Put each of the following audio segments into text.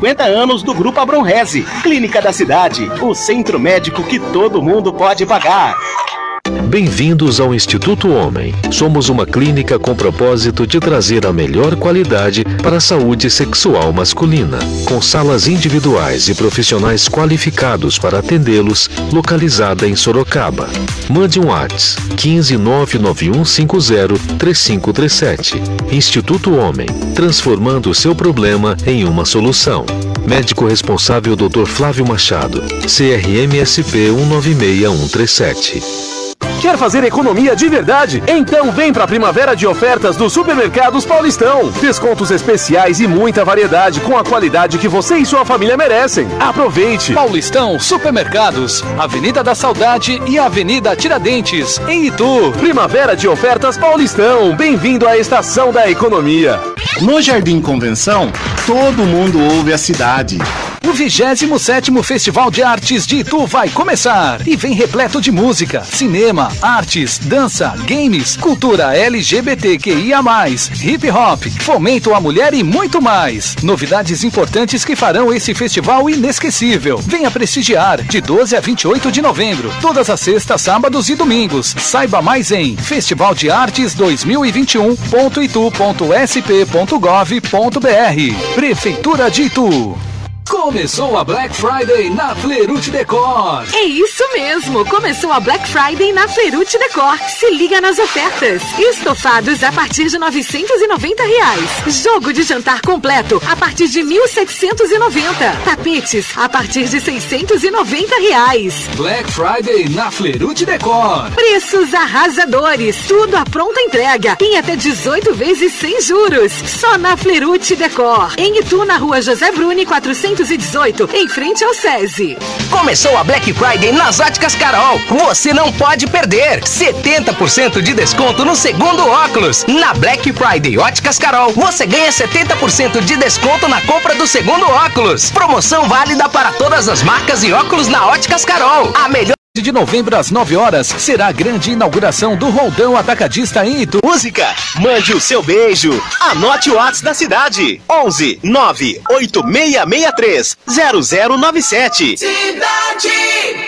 50 anos do Grupo Abronreze, Clínica da Cidade, o centro médico que todo mundo pode pagar. Bem-vindos ao Instituto Homem. Somos uma clínica com propósito de trazer a melhor qualidade para a saúde sexual masculina, com salas individuais e profissionais qualificados para atendê-los, localizada em Sorocaba. Mande um WhatsApp 15991503537. Instituto Homem, transformando o seu problema em uma solução. Médico responsável Dr. Flávio Machado, CRMSP 196137. Quer fazer economia de verdade? Então vem para a primavera de ofertas dos supermercados Paulistão. Descontos especiais e muita variedade com a qualidade que você e sua família merecem. Aproveite! Paulistão Supermercados, Avenida da Saudade e Avenida Tiradentes, em Itu. Primavera de ofertas Paulistão. Bem-vindo à estação da economia. No Jardim Convenção, todo mundo ouve a cidade. O 27º Festival de Artes de Itu vai começar e vem repleto de música, cinema, artes, dança, games, cultura LGBTQIA+, hip hop, fomento à mulher e muito mais. Novidades importantes que farão esse festival inesquecível. Venha prestigiar de 12 a 28 de novembro, todas as sextas, sábados e domingos. Saiba mais em festivaldeartes2021.itu.sp.gov.br. Prefeitura de Itu. Começou a Black Friday na Flerute Decor. É isso mesmo, começou a Black Friday na Flerute Decor. Se liga nas ofertas. Estofados a partir de 990 reais. Jogo de jantar completo a partir de 1.790. Tapetes a partir de 690 reais. Black Friday na Flerute Decor. Preços arrasadores, tudo à pronta entrega em até 18 vezes sem juros. Só na Flerute Decor. Em Itu, na rua José Bruni, 400 218, em frente ao SESI. Começou a Black Friday nas Óticas Carol. Você não pode perder. 70% de desconto no segundo óculos. Na Black Friday Óticas Carol, você ganha 70% de desconto na compra do segundo óculos. Promoção válida para todas as marcas e óculos na Óticas Carol. A melhor de novembro às 9 horas será a grande inauguração do Roldão Atacadista em Itu. Música, mande o seu beijo. Anote o WhatsApp da cidade. 11 98663 0097. Cidade.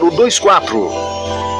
024.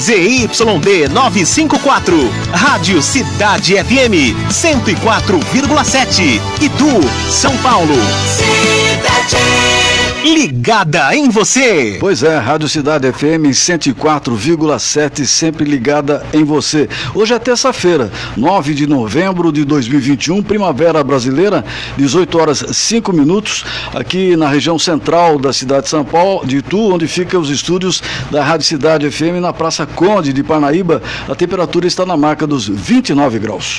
ZYD 954, Rádio Cidade FM 104,7, Itu, São Paulo. Cidade ligada em você. Pois é, Rádio Cidade FM 104,7, sempre ligada em você. Hoje é terça-feira, 9 de novembro de 2021, primavera brasileira, 18 horas 5 minutos, aqui na região central da cidade de São Paulo, de Itu, onde ficam os estúdios da Rádio Cidade FM na Praça Conde de Parnaíba. A temperatura está na marca dos 29 graus.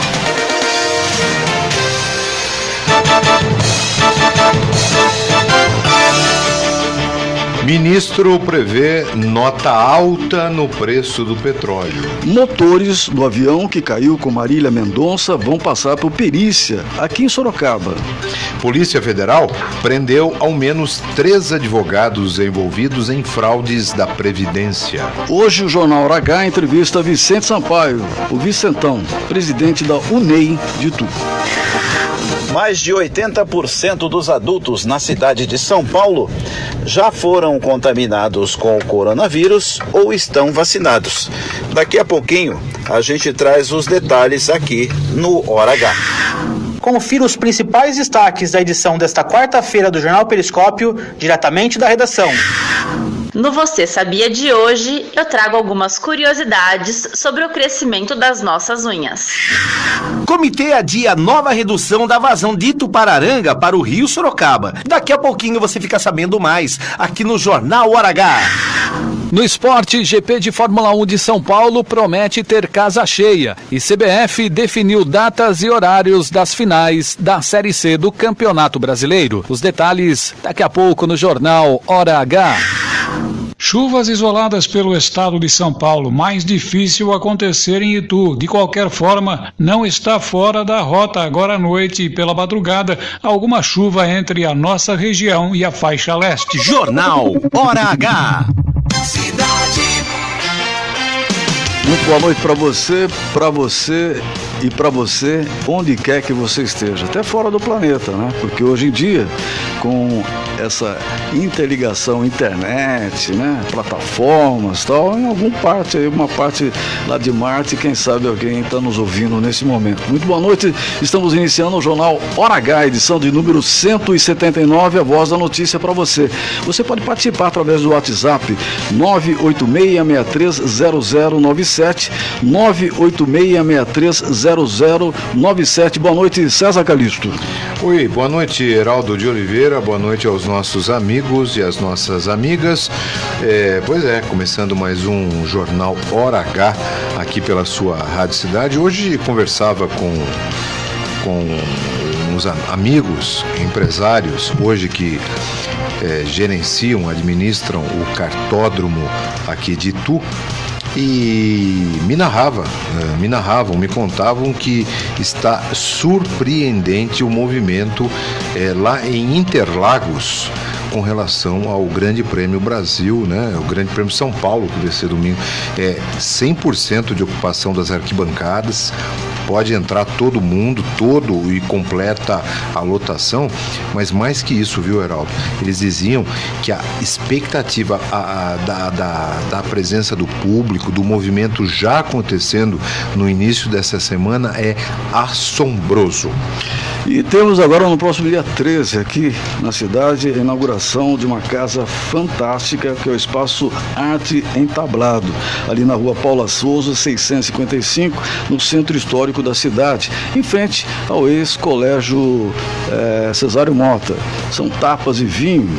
Ministro prevê nota alta no preço do petróleo. Motores do avião que caiu com Marília Mendonça vão passar por perícia aqui em Sorocaba. Polícia Federal prendeu ao menos três advogados envolvidos em fraudes da Previdência. Hoje o Jornal H entrevista Vicente Sampaio, o Vicentão, presidente da UNEI de Tu. Mais de 80% dos adultos na cidade de São Paulo já foram contaminados com o coronavírus ou estão vacinados. Daqui a pouquinho a gente traz os detalhes aqui no Hora H. Confira os principais destaques da edição desta quarta-feira do Jornal Periscópio, diretamente da redação. No Você Sabia de hoje, eu trago algumas curiosidades sobre o crescimento das nossas unhas. Comitê adia nova redução da vazão de Itupararanga para o Rio Sorocaba. Daqui a pouquinho você fica sabendo mais aqui no Jornal Hora H. No esporte, GP de Fórmula 1 de São Paulo promete ter casa cheia e CBF definiu datas e horários das finais da Série C do Campeonato Brasileiro. Os detalhes daqui a pouco no Jornal Hora H. Chuvas isoladas pelo estado de São Paulo, mais difícil acontecer em Itu. De qualquer forma, não está fora da rota agora à noite e pela madrugada alguma chuva entre a nossa região e a faixa leste. Jornal Hora H. Cidade. Muito boa noite para você, para você e para você, onde quer que você esteja, até fora do planeta, né? Porque hoje em dia, com essa interligação internet, né, plataformas, tal, em alguma parte aí, uma parte lá de Marte, quem sabe alguém está nos ouvindo nesse momento. Muito boa noite. Estamos iniciando o jornal Hora H, edição de número 179, a voz da notícia para você. Você pode participar através do WhatsApp 986630097 986630097. Boa noite, César Calisto. Oi, boa noite, Heraldo de Oliveira. Boa noite aos nossos amigos e às nossas amigas. É, pois é, começando mais um Jornal Hora H aqui pela sua Rádio Cidade. Hoje conversava com, com uns amigos, empresários, hoje que é, gerenciam, administram o cartódromo aqui de Itu e me narrava, eh, me narravam, me contavam que está surpreendente o movimento é, lá em Interlagos com relação ao Grande Prêmio Brasil, né? O Grande Prêmio São Paulo, que vai ser domingo, é 100% de ocupação das arquibancadas, pode entrar todo mundo, todo e completa a lotação, mas mais que isso, viu, Heraldo? Eles diziam que a expectativa a, a, da, da, da presença do público, do movimento já acontecendo no início dessa semana é assombroso. E temos agora no próximo dia 13 aqui na cidade a inauguração de uma casa fantástica que é o Espaço Arte Entablado, ali na rua Paula Souza, 655, no centro histórico da cidade, em frente ao ex-colégio é, Cesário Mota. São tapas e vinho,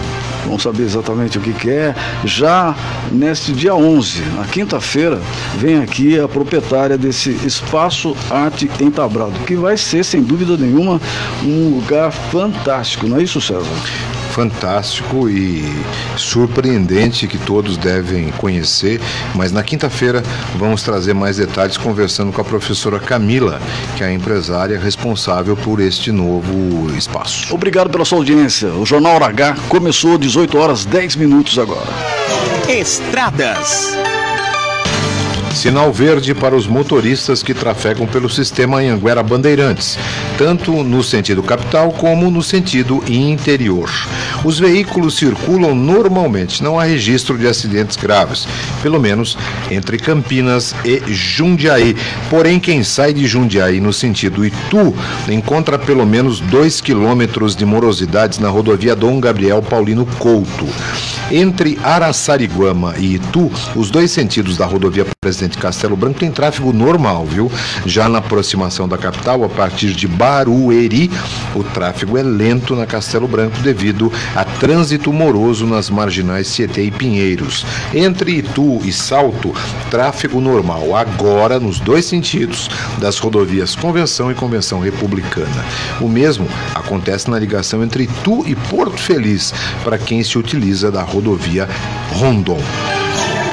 vamos saber exatamente o que, que é. Já neste dia 11, na quinta-feira, vem aqui a proprietária desse Espaço Arte Entablado, que vai ser, sem dúvida nenhuma, um lugar fantástico, não é isso, César? Fantástico e surpreendente que todos devem conhecer. Mas na quinta-feira vamos trazer mais detalhes conversando com a professora Camila, que é a empresária responsável por este novo espaço. Obrigado pela sua audiência. O Jornal H começou 18 horas 10 minutos agora. Estradas. Sinal verde para os motoristas que trafegam pelo sistema Anhanguera Bandeirantes, tanto no sentido capital como no sentido interior. Os veículos circulam normalmente, não há registro de acidentes graves, pelo menos entre Campinas e Jundiaí. Porém, quem sai de Jundiaí no sentido Itu encontra pelo menos 2 quilômetros de morosidades na rodovia Dom Gabriel Paulino Couto. Entre Araçariguama e Itu, os dois sentidos da rodovia Presidente Castelo Branco tem tráfego normal, viu? Já na aproximação da capital, a partir de Barueri, o tráfego é lento na Castelo Branco devido a trânsito moroso nas marginais Tietê e Pinheiros. Entre Itu e Salto, tráfego normal agora nos dois sentidos das rodovias Convenção e Convenção Republicana. O mesmo acontece na ligação entre Itu e Porto Feliz para quem se utiliza da rodovia Rondon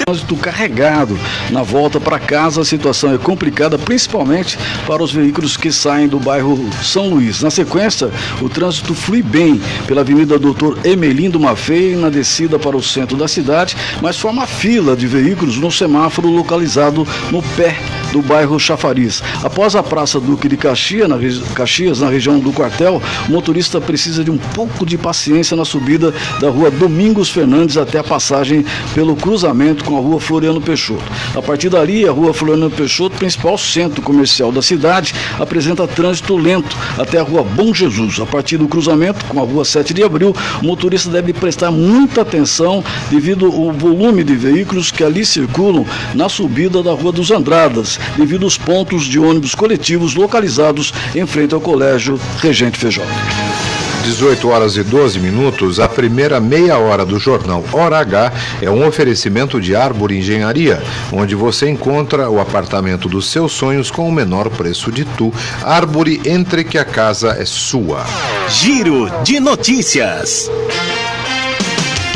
trânsito carregado. Na volta para casa, a situação é complicada, principalmente para os veículos que saem do bairro São Luís. Na sequência, o trânsito flui bem pela Avenida Doutor Emelindo Mafei, na descida para o centro da cidade, mas forma fila de veículos no semáforo localizado no pé do bairro Chafariz. Após a Praça Duque de Caxias na, Caxias, na região do quartel, o motorista precisa de um pouco de paciência na subida da rua Domingos Fernandes até a passagem pelo cruzamento com a rua Floriano Peixoto. A partir dali, a rua Floriano Peixoto, principal centro comercial da cidade, apresenta trânsito lento até a rua Bom Jesus. A partir do cruzamento com a rua 7 de abril, o motorista deve prestar muita atenção devido ao volume de veículos que ali circulam na subida da Rua dos Andradas, devido aos pontos de ônibus coletivos localizados em frente ao Colégio Regente Feijó. 18 horas e 12 minutos, a primeira meia hora do jornal Hora H é um oferecimento de Árvore Engenharia, onde você encontra o apartamento dos seus sonhos com o menor preço de tu. Árvore, entre que a casa é sua. Giro de notícias.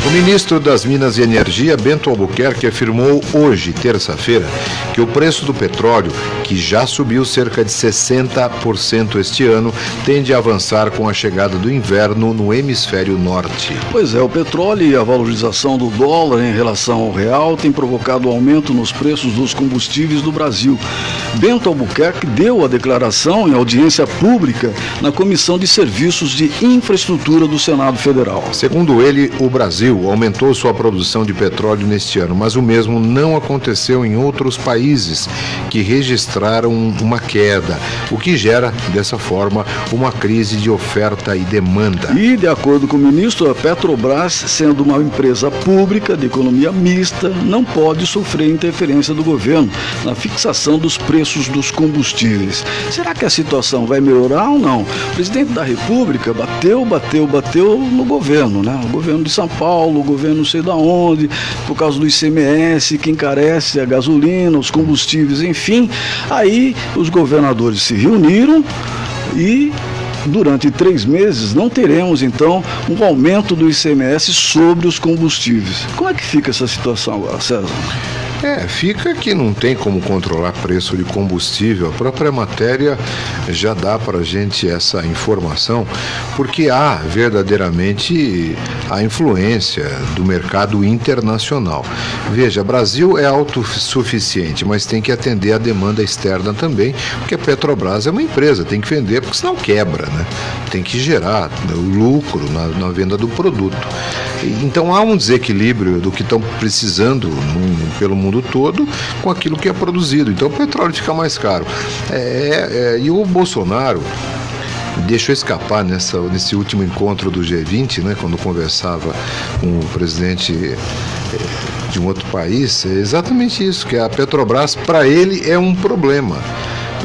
O ministro das Minas e Energia, Bento Albuquerque, afirmou hoje, terça-feira, que o preço do petróleo, que já subiu cerca de 60% este ano, tende a avançar com a chegada do inverno no hemisfério norte. Pois é, o petróleo e a valorização do dólar em relação ao real tem provocado aumento nos preços dos combustíveis do Brasil. Bento Albuquerque deu a declaração em audiência pública na Comissão de Serviços de Infraestrutura do Senado Federal. Segundo ele, o Brasil Brasil aumentou sua produção de petróleo neste ano, mas o mesmo não aconteceu em outros países que registraram uma queda, o que gera, dessa forma, uma crise de oferta e demanda. E, de acordo com o ministro, a Petrobras, sendo uma empresa pública de economia mista, não pode sofrer interferência do governo na fixação dos preços dos combustíveis. Será que a situação vai melhorar ou não? O presidente da República bateu, bateu, bateu no governo, né? O governo de São Paulo Paulo, o governo não sei da onde, por causa do ICMS que encarece a gasolina, os combustíveis, enfim. Aí os governadores se reuniram e durante três meses não teremos então um aumento do ICMS sobre os combustíveis. Como é que fica essa situação agora, César? É, fica que não tem como controlar preço de combustível. A própria matéria já dá para a gente essa informação, porque há verdadeiramente a influência do mercado internacional. Veja, Brasil é autossuficiente, mas tem que atender a demanda externa também, porque a Petrobras é uma empresa, tem que vender, porque senão quebra, né? Tem que gerar o lucro na, na venda do produto. Então há um desequilíbrio do que estão precisando pelo mundo todo com aquilo que é produzido. Então o petróleo fica mais caro. É, é, e o Bolsonaro deixou escapar nessa, nesse último encontro do G20, né, quando conversava com o presidente é, de um outro país, é exatamente isso, que a Petrobras, para ele, é um problema.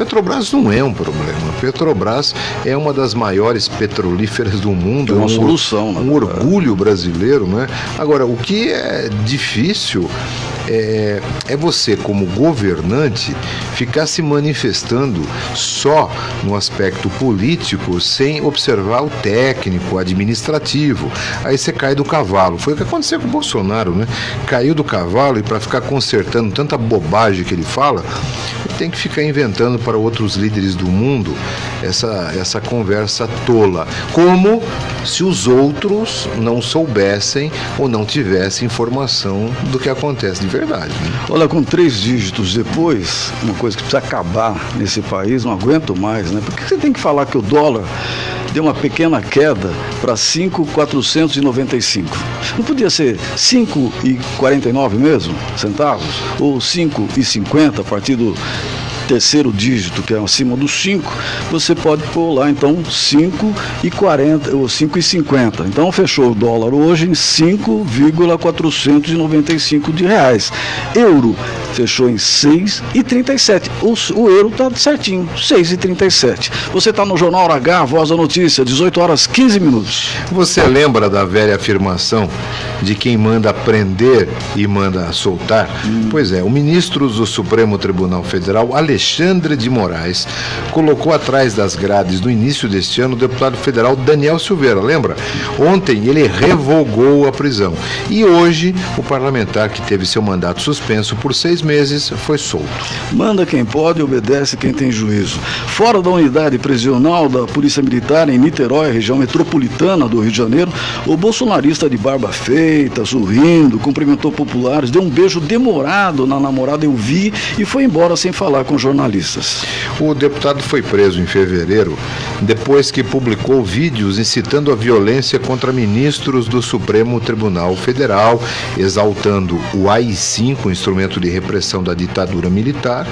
Petrobras não é um problema. Petrobras é uma das maiores petrolíferas do mundo. É uma um, solução. Um orgulho brasileiro, né? Agora, o que é difícil é, é você, como governante, ficar se manifestando só no aspecto político sem observar o técnico, o administrativo. Aí você cai do cavalo. Foi o que aconteceu com o Bolsonaro, né? Caiu do cavalo e para ficar consertando tanta bobagem que ele fala, tem que ficar inventando para outros líderes do mundo essa, essa conversa tola. Como se os outros não soubessem ou não tivessem informação do que acontece de verdade. Né? Olha, com três dígitos depois, uma coisa que precisa acabar nesse país, não aguento mais, né? Porque você tem que falar que o dólar deu uma pequena queda para 5,495. Não podia ser 5,49 mesmo, centavos? Ou 5,50 a partir do terceiro dígito, que é acima dos 5, você pode pôr lá então 5,40 ou 5,50. Então fechou o dólar hoje em 5,495 de reais. Euro fechou em 6,37. O, o euro está certinho, 6,37. Você está no Jornal H, Voz da Notícia, 18 horas 15 minutos. Você lembra da velha afirmação de quem manda prender e manda soltar? Hum. Pois é, o ministro do Supremo Tribunal Federal, Alexandre de Moraes, colocou atrás das grades no início deste ano o deputado federal Daniel Silveira, lembra? Ontem ele revogou a prisão e hoje o parlamentar que teve seu mandato suspenso por seis meses foi solto. Manda quem pode, obedece quem tem juízo. Fora da unidade prisional da Polícia Militar em Niterói, região metropolitana do Rio de Janeiro, o bolsonarista de barba feita, sorrindo, cumprimentou populares, deu um beijo demorado na namorada Eu Vi e foi embora sem falar com jornalistas. O deputado foi preso em fevereiro depois que publicou vídeos incitando a violência contra ministros do Supremo Tribunal Federal, exaltando o AI-5, instrumento de repressão da ditadura militar.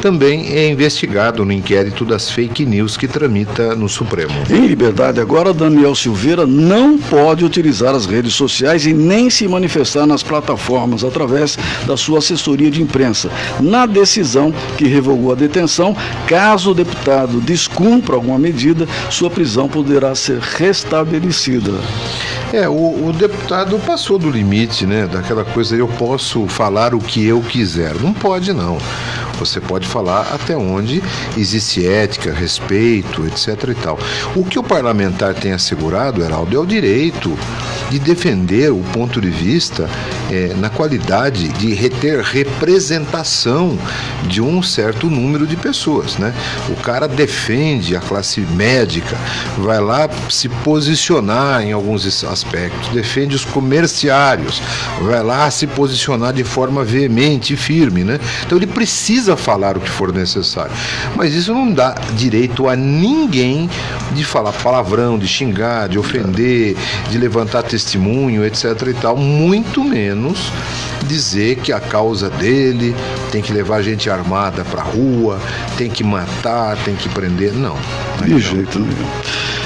Também é investigado no inquérito das fake news que tramita no Supremo. Em liberdade, agora Daniel Silveira não pode utilizar as redes sociais e nem se manifestar nas plataformas através da sua assessoria de imprensa. Na decisão que revogou a detenção, caso o deputado descumpra alguma medida, sua prisão poderá ser restabelecida. É, o, o, deputado passou do limite, né? Daquela coisa, eu posso falar o que eu quiser. Não pode, não. Você pode falar até onde existe ética, respeito, etc. e tal. O que o parlamentar tem assegurado, Heraldo, é o direito de defender o ponto de vista é, na qualidade de ter representação de um certo número de pessoas. Né? O cara defende a classe médica, vai lá se posicionar em alguns aspectos, defende os comerciários, vai lá se posicionar de forma veemente e firme. Né? Então ele precisa falar o que for necessário. Mas isso não dá direito a ninguém de falar palavrão, de xingar, de ofender, de levantar testemunho, etc. e tal, muito menos dizer que a causa dele tem que levar gente armada para rua, tem que matar, tem que prender. Não. De jeito nenhum.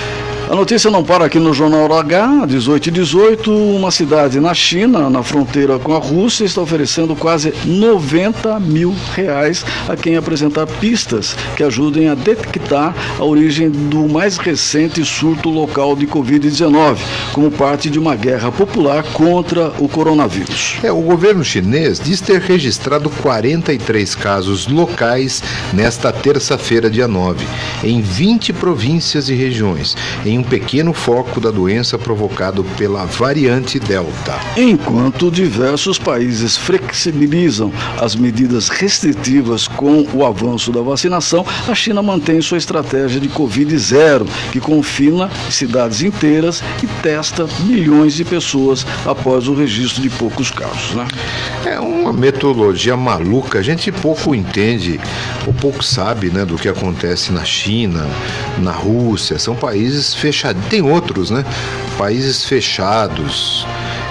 A notícia não para aqui no Jornal H, 18 e 18. Uma cidade na China, na fronteira com a Rússia, está oferecendo quase 90 mil reais a quem apresentar pistas que ajudem a detectar a origem do mais recente surto local de Covid-19, como parte de uma guerra popular contra o coronavírus. É, o governo chinês diz ter registrado 43 casos locais nesta terça-feira, dia 9, em 20 províncias e regiões, em um pequeno foco da doença provocado pela variante Delta. Enquanto diversos países flexibilizam as medidas restritivas com o avanço da vacinação, a China mantém sua estratégia de Covid zero, que confina cidades inteiras e testa milhões de pessoas após o registro de poucos casos. Né? É uma metodologia maluca. A gente pouco entende ou pouco sabe né, do que acontece na China, na Rússia. São países fechados fechados. Tem outros, né? Países fechados.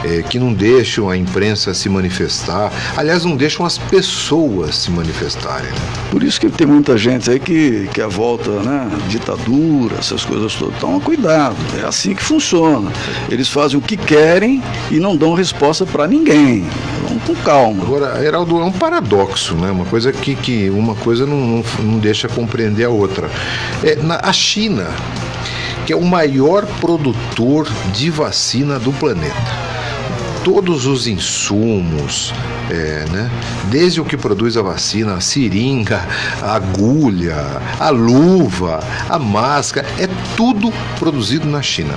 É, que não deixam a imprensa se manifestar, aliás, não deixam as pessoas se manifestarem. Né? Por isso que tem muita gente aí que, que a volta, né, ditadura, essas coisas todas. Então, cuidado, é assim que funciona. Eles fazem o que querem e não dão resposta para ninguém. Vamos com calma. Agora, Heraldo, é um paradoxo, né? Uma coisa que, que uma coisa não, não, não deixa compreender a outra. É, na, a China que é o maior produtor de vacina do planeta. Todos os insumos, é, né? Desde o que produz a vacina, a seringa, a agulha, a luva, a máscara, é tudo produzido na China.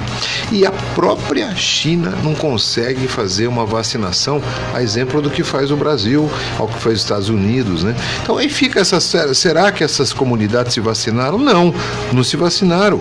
E a própria China não consegue fazer uma vacinação, a exemplo do que faz o Brasil, ao que faz os Estados Unidos, né? Então aí fica essa. Será que essas comunidades se vacinaram? Não, não se vacinaram.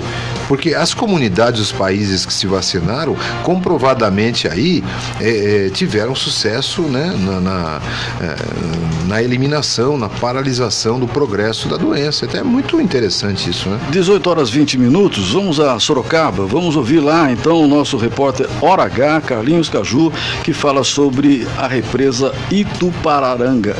Porque as comunidades, os países que se vacinaram, comprovadamente aí é, é, tiveram sucesso né, na, na é, na eliminação, na paralisação do progresso da doença. Então é muito interessante isso, né? 18 horas 20 minutos, vamos a Sorocaba, vamos ouvir lá então o nosso repórter Hora H, Carlinhos Caju, que fala sobre a represa Itupararanga.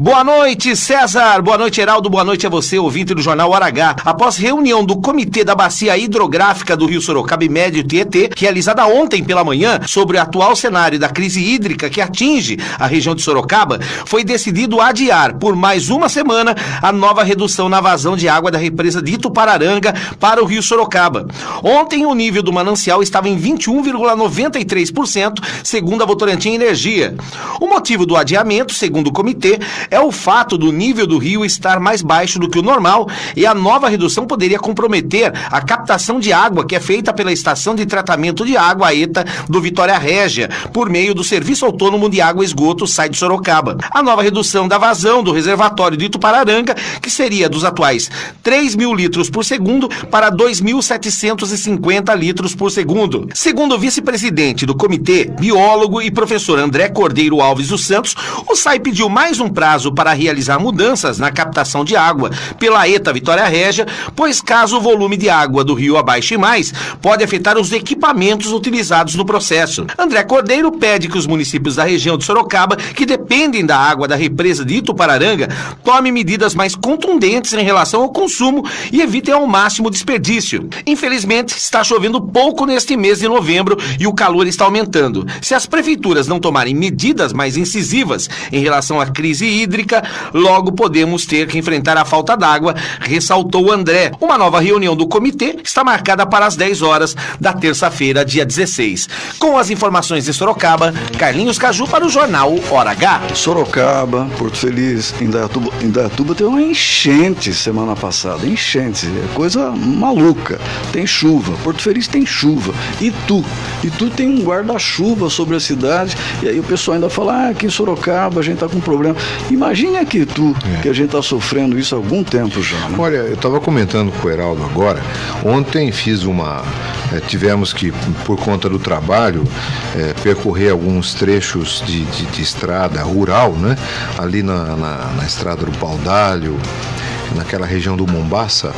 Boa noite, César. Boa noite, Heraldo. Boa noite a você, ouvinte do Jornal H. Após reunião do Comitê da Bacia Hidrográfica do Rio Sorocaba e Médio Tietê, realizada ontem pela manhã, sobre o atual cenário da crise hídrica que atinge a região de Sorocaba, foi decidido adiar por mais uma semana a nova redução na vazão de água da represa de Itupararanga para o Rio Sorocaba. Ontem, o nível do manancial estava em 21,93%, segundo a Votorantim Energia. O motivo do adiamento, segundo o comitê, é o fato do nível do rio estar mais baixo do que o normal e a nova redução poderia comprometer a captação de água que é feita pela estação de tratamento de água ETA do Vitória Régia, por meio do Serviço Autônomo de Água e Esgoto SAI de Sorocaba. A nova redução da vazão do reservatório de Itupararanga, que seria dos atuais 3 mil litros por segundo para 2.750 litros por segundo. Segundo o vice-presidente do comitê, biólogo e professor André Cordeiro Alves dos Santos, o SAI pediu mais um prazo para realizar mudanças na captação de água pela ETA Vitória Régia, pois caso o volume de água do rio abaixe mais, pode afetar os equipamentos utilizados no processo. André Cordeiro pede que os municípios da região de Sorocaba, que dependem da água da represa de Itupararanga, tomem medidas mais contundentes em relação ao consumo e evitem ao máximo o desperdício. Infelizmente, está chovendo pouco neste mês de novembro e o calor está aumentando. Se as prefeituras não tomarem medidas mais incisivas em relação à crise hídrica, logo podemos ter que enfrentar a falta d'água, ressaltou André. Uma nova reunião do comitê está marcada para as 10 horas da terça-feira, dia 16. Com as informações de Sorocaba, Carlinhos Caju para o jornal Hora H. Sorocaba, Porto Feliz, Indaiatuba, Indaiatuba teve uma enchente semana passada. Enchente, é coisa maluca. Tem chuva. Porto Feliz tem chuva. E tu? E tu tem um guarda-chuva sobre a cidade. E aí o pessoal ainda fala: ah, aqui em Sorocaba a gente tá com problema. Imagine aqui tu, é. que a gente tá sofrendo isso há algum tempo já. Né? Olha, eu estava comentando com o Heraldo agora. Ontem fiz uma. É, tivemos que, por conta do trabalho, é, percorrer alguns trechos de, de, de, estrada rural, né? Ali na, na, na estrada do Paudalho, naquela região do Mombaça.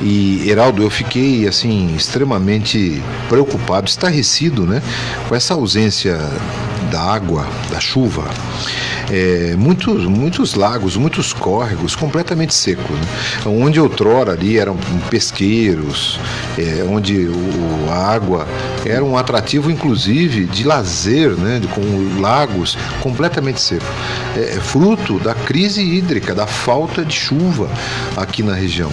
E Heraldo, eu fiquei assim extremamente preocupado, estarrecido, né, com essa ausência da água, da chuva é, muitos, muitos lagos, muitos córregos completamente secos. Né? Onde outrora ali eram pesqueiros, é, onde o, a água era um atrativo, inclusive, de lazer, né? Com lagos completamente secos. É, é fruto da crise hídrica, da falta de chuva aqui na região.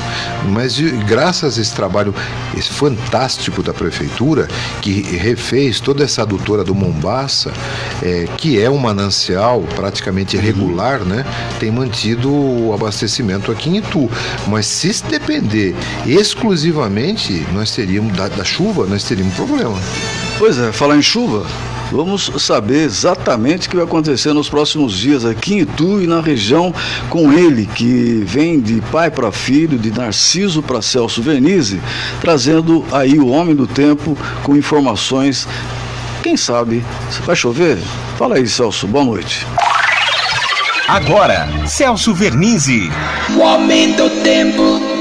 Mas graças a esse trabalho esse fantástico da prefeitura, que refez toda essa adutora do Mombaça, é, que é um manancial praticamente praticamente regular, né, tem mantido o abastecimento aqui em Itu. Mas se depender exclusivamente, nós teríamos da, da chuva, nós teríamos problema. Pois é, falar em chuva, Vamos saber exatamente o que vai acontecer nos próximos dias aqui em Itu e na região com ele, que vem de pai para filho, de Narciso para Celso Vernizzi, trazendo aí o homem do tempo com informações. Quem sabe vai chover? Fala aí, Celso, boa noite. Agora, Celso Vernizzi. O aumento do tempo.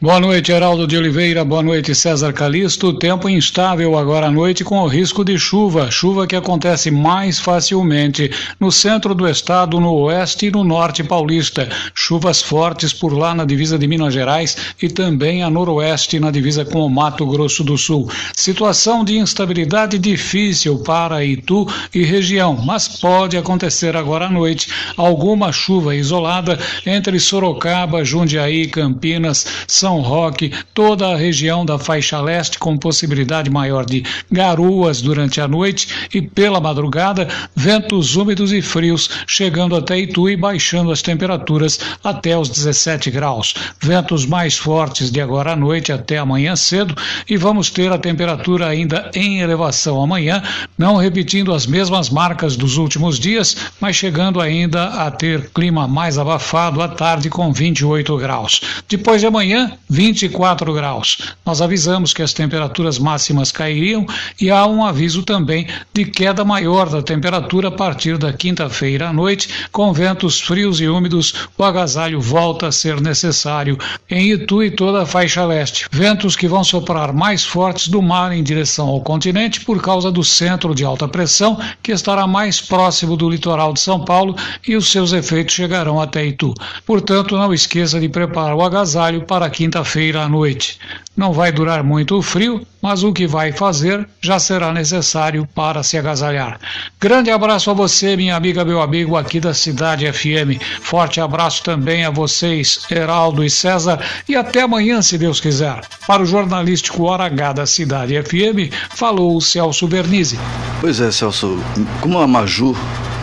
Boa noite, Heraldo de Oliveira. Boa noite, César Calisto. Tempo instável agora à noite com o risco de chuva. Chuva que acontece mais facilmente no centro do estado, no oeste e no norte paulista. Chuvas fortes por lá na divisa de Minas Gerais e também a noroeste na divisa com o Mato Grosso do Sul. Situação de instabilidade difícil para Itu e região, mas pode acontecer agora à noite alguma chuva isolada entre Sorocaba, Jundiaí, Campinas, São são Roque, toda a região da faixa leste com possibilidade maior de garoas durante a noite e pela madrugada, ventos úmidos e frios chegando até Itu e baixando as temperaturas até os 17 graus. Ventos mais fortes de agora à noite até amanhã cedo e vamos ter a temperatura ainda em elevação amanhã, não repetindo as mesmas marcas dos últimos dias, mas chegando ainda a ter clima mais abafado à tarde com 28 graus. Depois de amanhã, 24 graus. Nós avisamos que as temperaturas máximas cairiam e há um aviso também de queda maior da temperatura a partir da quinta-feira à noite, com ventos frios e úmidos. O agasalho volta a ser necessário em Itu e toda a faixa leste. Ventos que vão soprar mais fortes do mar em direção ao continente por causa do centro de alta pressão, que estará mais próximo do litoral de São Paulo e os seus efeitos chegarão até Itu. Portanto, não esqueça de preparar o agasalho para quinta-feira à noite. Não vai durar muito o frio, mas o que vai fazer já será necessário para se agasalhar. Grande abraço a você, minha amiga, meu amigo aqui da Cidade FM. Forte abraço também a vocês, Heraldo e César, e até amanhã, se Deus quiser. Para o jornalístico Hora H da Cidade FM, falou o Celso Vernizzi. Pois é, Celso, como a Maju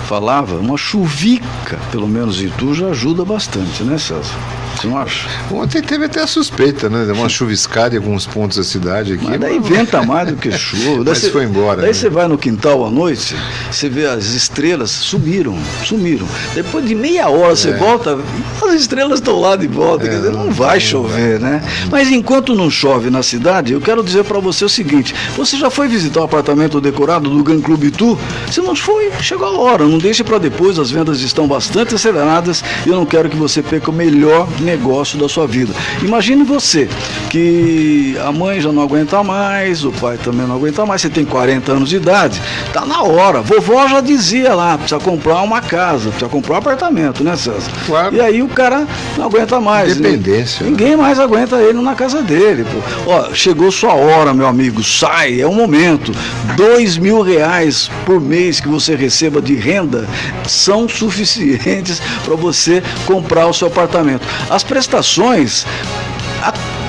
falava, uma chuvica, pelo menos em tu, já ajuda bastante, né, Celso? Você não acha? Ontem teve até a suspeita, né? Deu uma chuviscada em alguns pontos da cidade aqui. Mas daí venta mais do que chuva. Mas cê, foi embora. Daí né? você vai no quintal à noite, você vê as estrelas sumiram, sumiram. Depois de meia hora você É. volta, as estrelas estão lá de volta. É, quer dizer, não não vai chover, né? Mas enquanto não chove na cidade, eu quero dizer para você o seguinte: você já foi visitar o apartamento decorado do Gun Club Itu? Se não foi, chegou a hora. Não deixe para depois, as vendas estão bastante aceleradas e eu não quero que você perca o melhor negócio da sua vida. Imagine você que a mãe já não aguenta mais, o pai também não aguenta mais, você tem 40 anos de idade, tá na hora. Vovó já dizia lá, precisa comprar uma casa, precisa comprar um apartamento, né, César? Claro. E aí o cara não aguenta mais. Independência, né? Ninguém mais aguenta ele na casa dele. Pô. Ó, chegou sua hora, meu amigo. Sai, é o momento. Dois mil reais por mês que você receba de renda são suficientes para você comprar o seu apartamento. As prestações.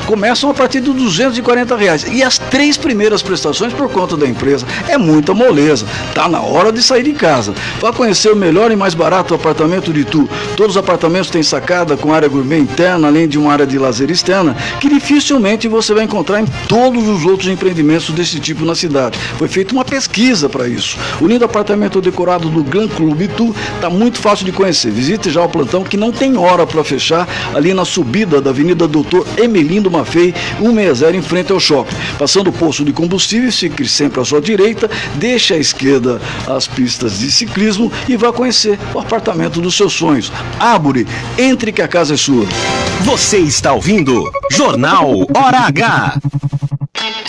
Começam a partir de 240 reais. E as três primeiras prestações por conta da empresa. É muita moleza. Tá na hora de sair de casa. Vá conhecer o melhor e mais barato apartamento de Tu. Todos os apartamentos têm sacada com área gourmet interna, além de uma área de lazer externa, que dificilmente você vai encontrar em todos os outros empreendimentos desse tipo na cidade. Foi feita uma pesquisa para isso. O lindo apartamento decorado do Gran Clube Tu está muito fácil de conhecer. Visite já o plantão que não tem hora para fechar ali na subida da Avenida Doutor Emelindo Mafei, 160 em frente ao shopping. Passando o posto de combustível, fique sempre à sua direita, deixe à esquerda as pistas de ciclismo e vá conhecer o apartamento dos seus sonhos. Árvore, entre que a casa é sua. Você está ouvindo Jornal Hora H.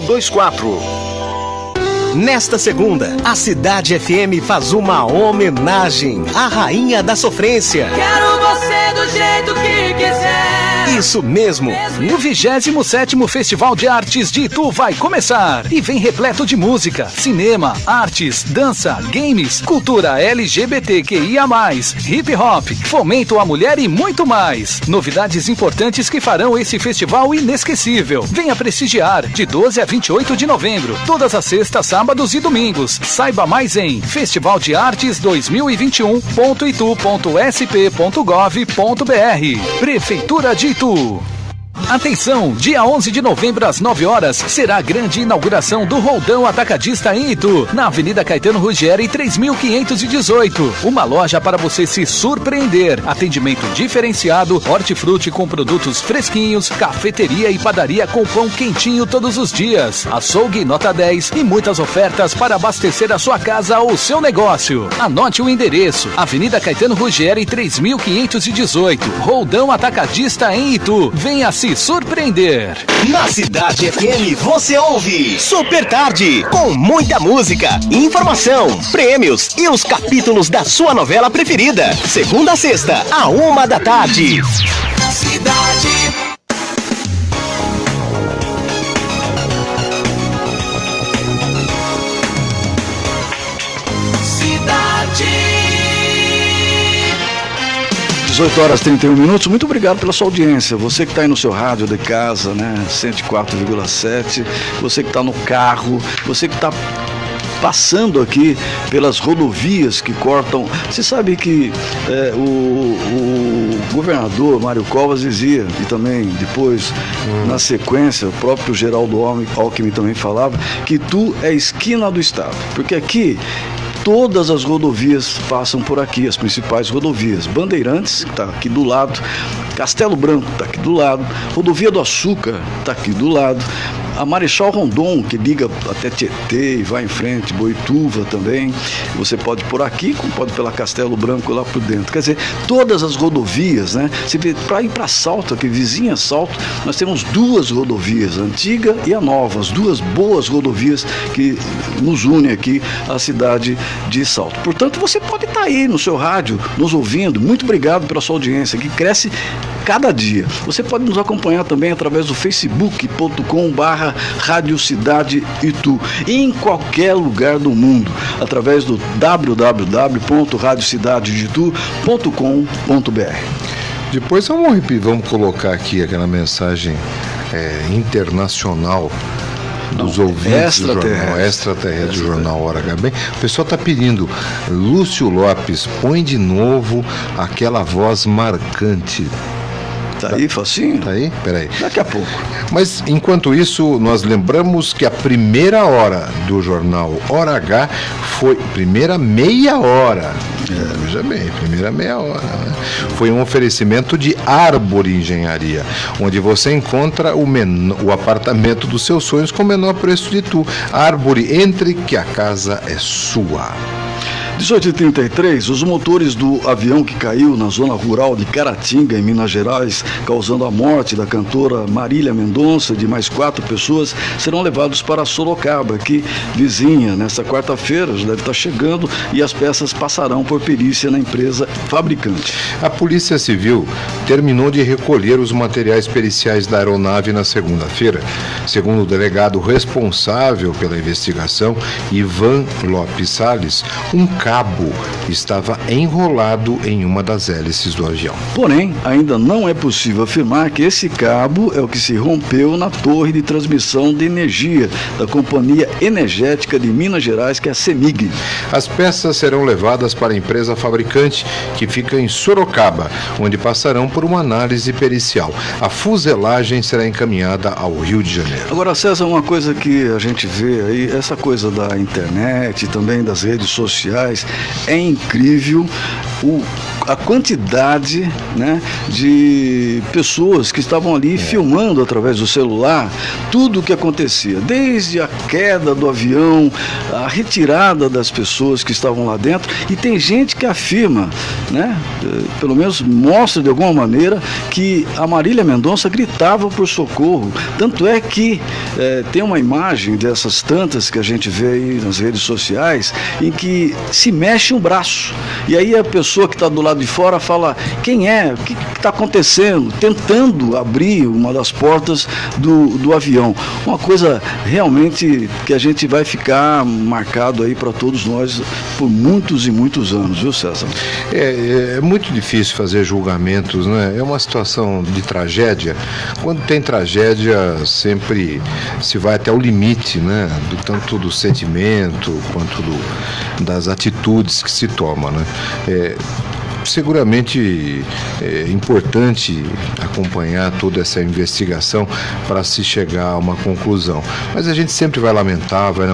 2024. Nesta segunda, a Cidade FM faz uma homenagem à Rainha da Sofrência. Quero você do jeito que. Isso mesmo. No 27º Festival de Artes de Itu vai começar e vem repleto de música, cinema, artes, dança, games, cultura LGBTQIA+, hip hop, fomento à mulher e muito mais. Novidades importantes que farão esse festival inesquecível. Venha prestigiar de 12 a 28 de novembro, todas as sextas, sábados e domingos. Saiba mais em festivaldeartes2021.itu.sp.gov.br. Prefeitura de Itu. Valeu! Atenção, dia 11 de novembro às 9 horas será a grande inauguração do Roldão Atacadista em Itu, na Avenida Caetano Ruggieri 3518. Uma loja para você se surpreender. Atendimento diferenciado, hortifruti com produtos fresquinhos, cafeteria e padaria com pão quentinho todos os dias. Açougue nota 10 e muitas ofertas para abastecer a sua casa ou seu negócio. Anote o endereço: Avenida Caetano Ruggieri 3518. Roldão Atacadista em Itu. Venha se surpreender. Na Cidade FM você ouve Super Tarde, com muita música, informação, prêmios e os capítulos da sua novela preferida. Segunda a sexta, a uma da tarde. Cidade. 18 horas e 31 minutos. Muito obrigado pela sua audiência. Você que está aí no seu rádio de casa, né? 104,7. Você que está no carro. Você que está passando aqui pelas rodovias que cortam. Você sabe que é, o, o governador Mário Covas dizia, e também depois, na sequência, o próprio Geraldo Alckmin também falava, que tu é esquina do Estado. Porque aqui todas as rodovias passam por aqui, as principais rodovias. Bandeirantes, que está aqui do lado, Castelo Branco está aqui do lado, Rodovia do Açúcar está aqui do lado, a Marechal Rondon, que liga até Tietê e vai em frente, Boituva também. Você pode por aqui, como pode pela Castelo Branco lá por dentro. Quer dizer, todas as rodovias, né? Para ir para Salto, aqui vizinha Salto, nós temos duas rodovias, a antiga e a nova, as duas boas rodovias que nos unem aqui à cidade de Salto. Portanto, você pode estar aí no seu rádio, nos ouvindo. Muito obrigado pela sua audiência, que cresce cada dia. Você pode nos acompanhar também através do facebook.com barra Rádio Cidade Itu, em qualquer lugar do mundo, através do www.radiocidadeitu.com.br. Depois vamos, vamos colocar aqui aquela mensagem é, internacional dos ouvintes do jornal extraterrestre do jornal Hora H. Bem, o pessoal está pedindo, Lúcio Lopes, põe de novo aquela voz marcante. Tá aí, facinho? Tá aí? Peraí. Daqui a pouco. Mas enquanto isso, nós lembramos que a primeira hora do jornal Hora H foi primeira meia hora. É, veja bem, primeira meia hora. Né? Foi um oferecimento de Árvore Engenharia, onde você encontra o, menor, o apartamento dos seus sonhos com o menor preço de tu. Árvore, entre que a casa é sua. 18h33, os motores do avião que caiu na zona rural de Caratinga, em Minas Gerais, causando a morte da cantora Marília Mendonça e de mais quatro pessoas, serão levados para Sorocaba, aqui vizinha. Nesta quarta-feira já deve estar chegando e as peças passarão por perícia na empresa fabricante. A Polícia Civil terminou de recolher os materiais periciais da aeronave na segunda-feira. Segundo o delegado responsável pela investigação, Ivan Lopes Salles, um cabo estava enrolado em uma das hélices do avião. Porém, ainda não é possível afirmar que esse cabo é o que se rompeu na torre de transmissão de energia da Companhia Energética de Minas Gerais, que é a CEMIG. As peças serão levadas para a empresa fabricante, que fica em Sorocaba, onde passarão por uma análise pericial. A fuselagem será encaminhada ao Rio de Janeiro. Agora, César, uma coisa que a gente vê aí, essa coisa da internet e também das redes sociais, é incrível o, a quantidade né, de pessoas que estavam ali é. filmando através do celular tudo o que acontecia, desde a queda do avião, a retirada das pessoas que estavam lá dentro. E tem gente que afirma, né, pelo menos mostra de alguma maneira, que a Marília Mendonça gritava por socorro. Tanto é que é, tem uma imagem dessas tantas que a gente vê aí nas redes sociais em que se mexe um braço. E aí a pessoa que está do lado de fora fala: quem é? O que está acontecendo? Tentando abrir uma das portas do, do avião. Uma coisa realmente que a gente vai ficar marcado aí para todos nós por muitos e muitos anos, viu, César? É, é, muito difícil fazer julgamentos, né? É uma situação de tragédia. Quando tem tragédia, sempre se vai até o limite, né? Do, tanto do sentimento quanto do, das atitudes que se tomam, né? É, seguramente é importante acompanhar toda essa investigação para se chegar a uma conclusão. Mas a gente sempre vai lamentar, vai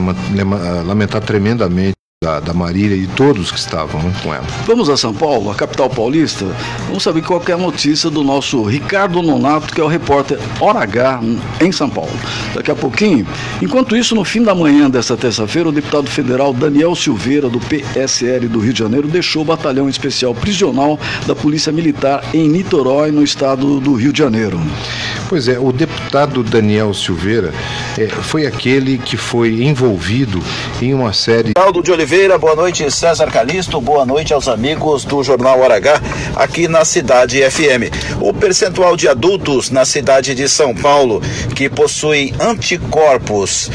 lamentar tremendamente da, da Marília e todos que estavam com ela. Vamos a São Paulo, a capital paulista. Vamos saber qual é a notícia do nosso Ricardo Nonato, que é o repórter Hora H em São Paulo. Daqui a pouquinho. Enquanto isso, no fim da manhã desta terça-feira, o deputado federal Daniel Silveira, do PSL do Rio de Janeiro, deixou o batalhão especial prisional da Polícia Militar em Niterói, no estado do Rio de Janeiro. Pois é, o deputado Daniel Silveira é, foi aquele que foi envolvido em uma série. Aldo de Oliveira Oliveira, boa noite César Calisto, boa noite aos amigos do Jornal Hora H aqui na Cidade FM. O percentual de adultos na cidade de São Paulo que possuem anticorpos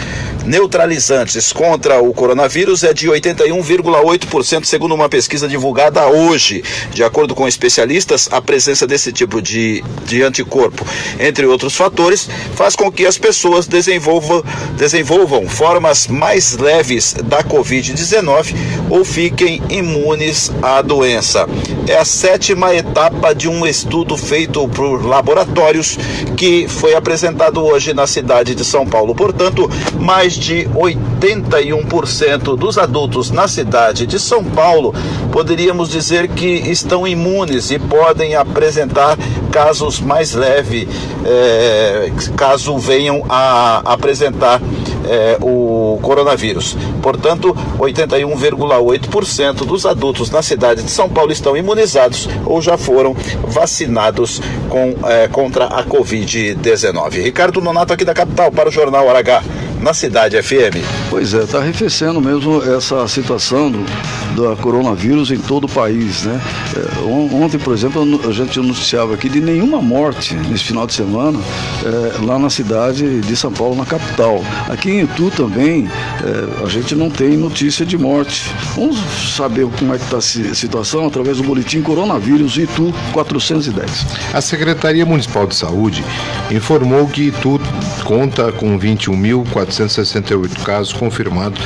neutralizantes contra o coronavírus é de 81,8%, segundo uma pesquisa divulgada hoje. De acordo com especialistas, a presença desse tipo de, de anticorpo, entre outros fatores, faz com que as pessoas desenvolvam, desenvolvam formas mais leves da Covid-19 ou fiquem imunes à doença. É a sétima etapa de um estudo feito por laboratórios que foi apresentado hoje na cidade de São Paulo. Portanto, mais mais de 81% dos adultos na cidade de São Paulo poderíamos dizer que estão imunes e podem apresentar casos mais leves, é, caso venham a apresentar é, o coronavírus. Portanto, 81,8% dos adultos na cidade de São Paulo estão imunizados ou já foram vacinados com, é, contra a Covid-19. Ricardo Nonato aqui da capital para o Jornal Hora na Cidade FM. Pois é, está arrefecendo mesmo essa situação do, do coronavírus em todo o país, né? É, ontem, por exemplo, a gente anunciava aqui de nenhuma morte nesse final de semana é, lá na cidade de São Paulo, na capital. Aqui em Itu também é, a gente não tem notícia de morte. Vamos saber como é que está a situação através do boletim Coronavírus Itu 410. A Secretaria Municipal de Saúde informou que Itu conta com 21.400 468 casos confirmados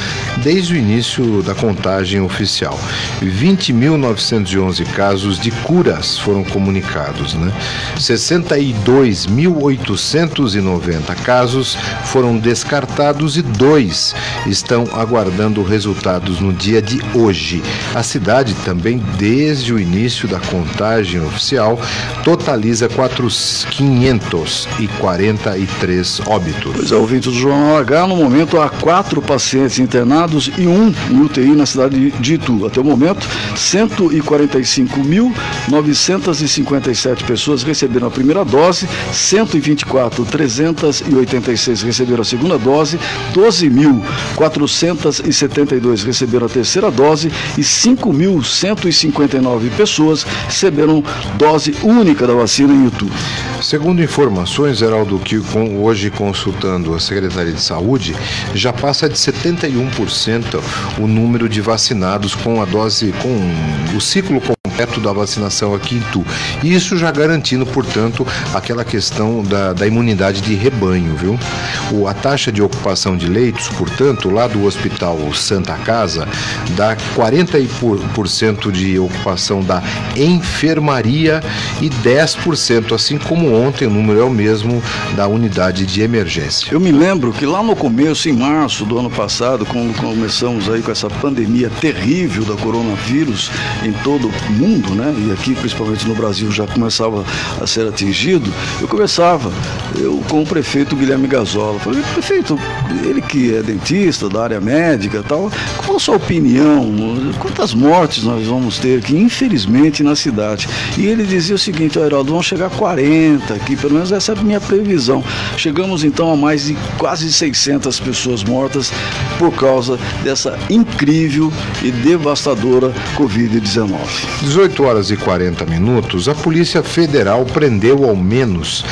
desde o início da contagem oficial. 20.911 casos de curas foram comunicados, né? 62.890 casos foram descartados e dois estão aguardando resultados no dia de hoje. A cidade também, desde o início da contagem oficial, totaliza 543 óbitos. Pois é, ouvintes do Jornal H, no momento há quatro pacientes internados e um em UTI na cidade de Itu. Até o momento, 145.957 pessoas receberam a primeira dose, 124.386 receberam a segunda dose, 12.472 receberam a terceira dose e 5.159 pessoas receberam dose única da vacina em Itu. Segundo informações, Heraldo, que hoje consultando a Secretaria de Saúde, já passa de 71% o número de vacinados com a dose, com o ciclo completo da vacinação aqui em Tu. Isso já garantindo, portanto, aquela questão da, da imunidade de rebanho, viu? O, a taxa de ocupação de leitos, portanto, lá do Hospital Santa Casa, dá 40% de ocupação da enfermaria e 10%, assim como ontem o número é o mesmo da unidade de emergência. Eu me lembro que lá no começo, em março do ano passado, quando começamos aí com essa pandemia terrível da coronavírus em todo o mundo, né? E aqui, principalmente no Brasil, já começava a ser atingido. Eu conversava, eu com o prefeito Guilherme Gazola, falei, prefeito, ele que é dentista da área médica tal, qual a sua opinião? Quantas mortes nós vamos ter aqui, infelizmente, na cidade? E ele dizia o seguinte, Heraldo, vão chegar a 40 aqui, pelo menos essa é a minha previsão. Chegamos então a mais de quase 600 pessoas mortas por causa dessa incrível e devastadora Covid-19. 18 horas e 40 minutos, a Polícia Federal prendeu ao menos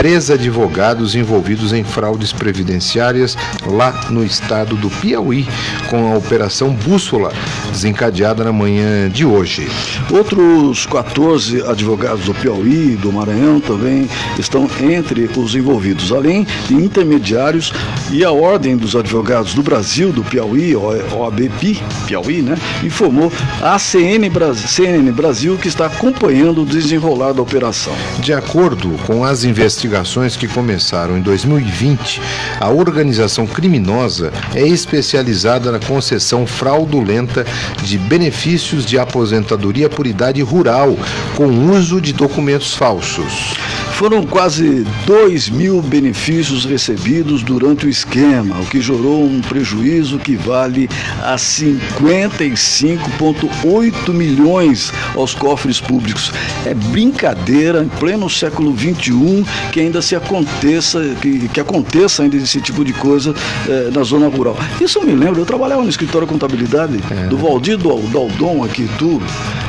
três advogados envolvidos em fraudes previdenciárias lá no estado do Piauí, com a Operação Bússola, desencadeada na manhã de hoje. Outros 14 advogados do Piauí e do Maranhão também estão entre os envolvidos, além de intermediários e a Ordem dos Advogados do Brasil, do Piauí, OABP, Piauí, né, informou a CN Brasil, CNN Brasil que está acompanhando o desenrolar da operação. De acordo com as investigações que começaram em 2020, a organização criminosa é especializada na concessão fraudulenta de benefícios de aposentadoria por idade rural com uso de documentos falsos. Foram quase 2 mil benefícios recebidos durante o esquema, o que gerou um prejuízo que vale a 55,8 milhões aos cofres públicos. É brincadeira em pleno século XXI que ainda se aconteça, que, que aconteça ainda esse tipo de coisa eh, na zona rural. Isso eu me lembro, eu trabalhava no escritório de contabilidade é. do Valdir Daldon aqui em Tubo.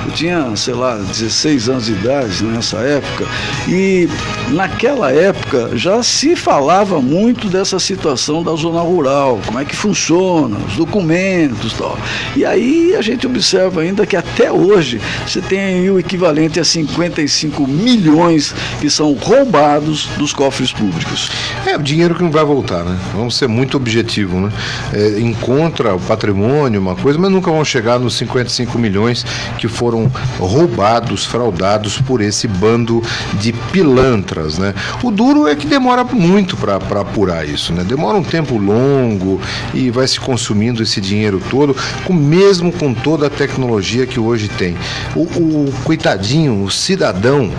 Eu tinha, sei lá, 16 anos de idade nessa época e naquela época já se falava muito dessa situação da zona rural, como é que funciona, os documentos tal. E aí a gente observa ainda que até hoje você tem aí o equivalente a 55 milhões que são roubados dos cofres públicos. É, dinheiro que não vai voltar, né? Vamos ser muito objetivo, né? É, encontra o patrimônio, uma coisa, mas nunca vão chegar nos 55 milhões que foram roubados, fraudados por esse bando de pilantras, né? O duro é que demora muito para apurar isso, né? Demora um tempo longo e vai se consumindo esse dinheiro todo, com, mesmo com toda a tecnologia que hoje tem. O, o coitadinho, o cidadão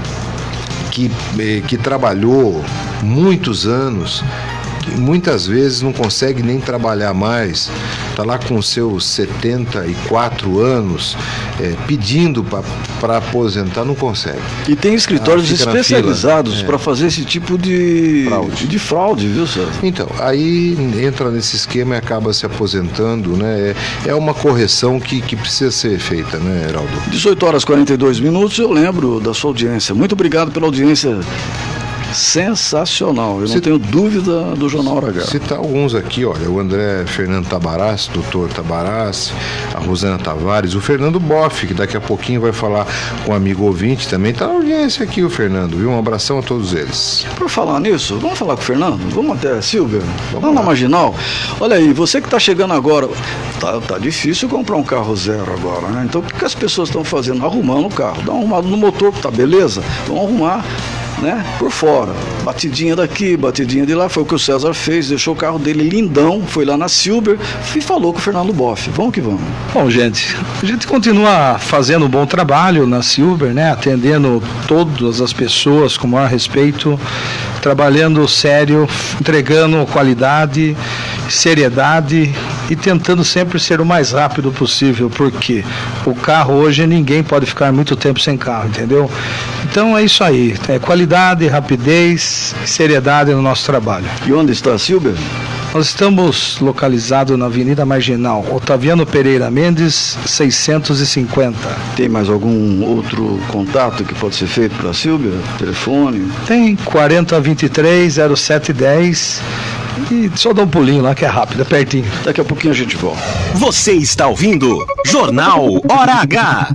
que, eh, que trabalhou muitos anos que muitas vezes não consegue nem trabalhar mais, está lá com seus 74 anos, é, pedindo para aposentar, não consegue. E tem escritórios ah, especializados é. para fazer esse tipo de fraude, de fraude viu, senhor? Então, aí entra nesse esquema e acaba se aposentando, né? É, é uma correção que, que precisa ser feita, né, Heraldo? 18 horas e 42 minutos, eu lembro da sua audiência. Muito obrigado pela audiência sensacional. Eu não tenho dúvida do Jornal Hora H. Citar alguns aqui, olha, o André Fernando Tabarassi, doutor Tabarassi, a Rosana Tavares, o Fernando Boff, que daqui a pouquinho vai falar com um amigo ouvinte também. Tá na audiência aqui o Fernando, viu? Um abração a todos eles. Por falar nisso, vamos falar com o Fernando? Vamos até a Silvia? Vamos, vamos na Marginal? Olha aí, você que está chegando agora, tá, tá difícil comprar um carro zero agora, né? Então o que, que as pessoas estão fazendo? Arrumando o carro. Dá uma arrumada no motor, tá beleza? Vamos arrumar né? Por fora. Batidinha daqui, batidinha de lá. Foi o que o César fez, deixou o carro dele lindão, foi lá na Silver e falou com o Fernando Boff. Vamos que vamos. Bom, gente, a gente continua fazendo um bom trabalho na Silver, né? Atendendo todas as pessoas com maior respeito, trabalhando sério, entregando qualidade, seriedade e tentando sempre ser o mais rápido possível, porque o carro hoje ninguém pode ficar muito tempo sem carro, entendeu? Então é isso aí, é qualidade, rapidez, seriedade no nosso trabalho. E onde está a Silber? Nós estamos localizados na Avenida Marginal, Otaviano Pereira Mendes, 650. Tem mais algum outro contato que pode ser feito para a Silvia? Telefone? Tem 4023 0710 e só dá um pulinho lá que é rápido, é pertinho. Daqui a pouquinho a gente volta. Você está ouvindo Jornal Hora H.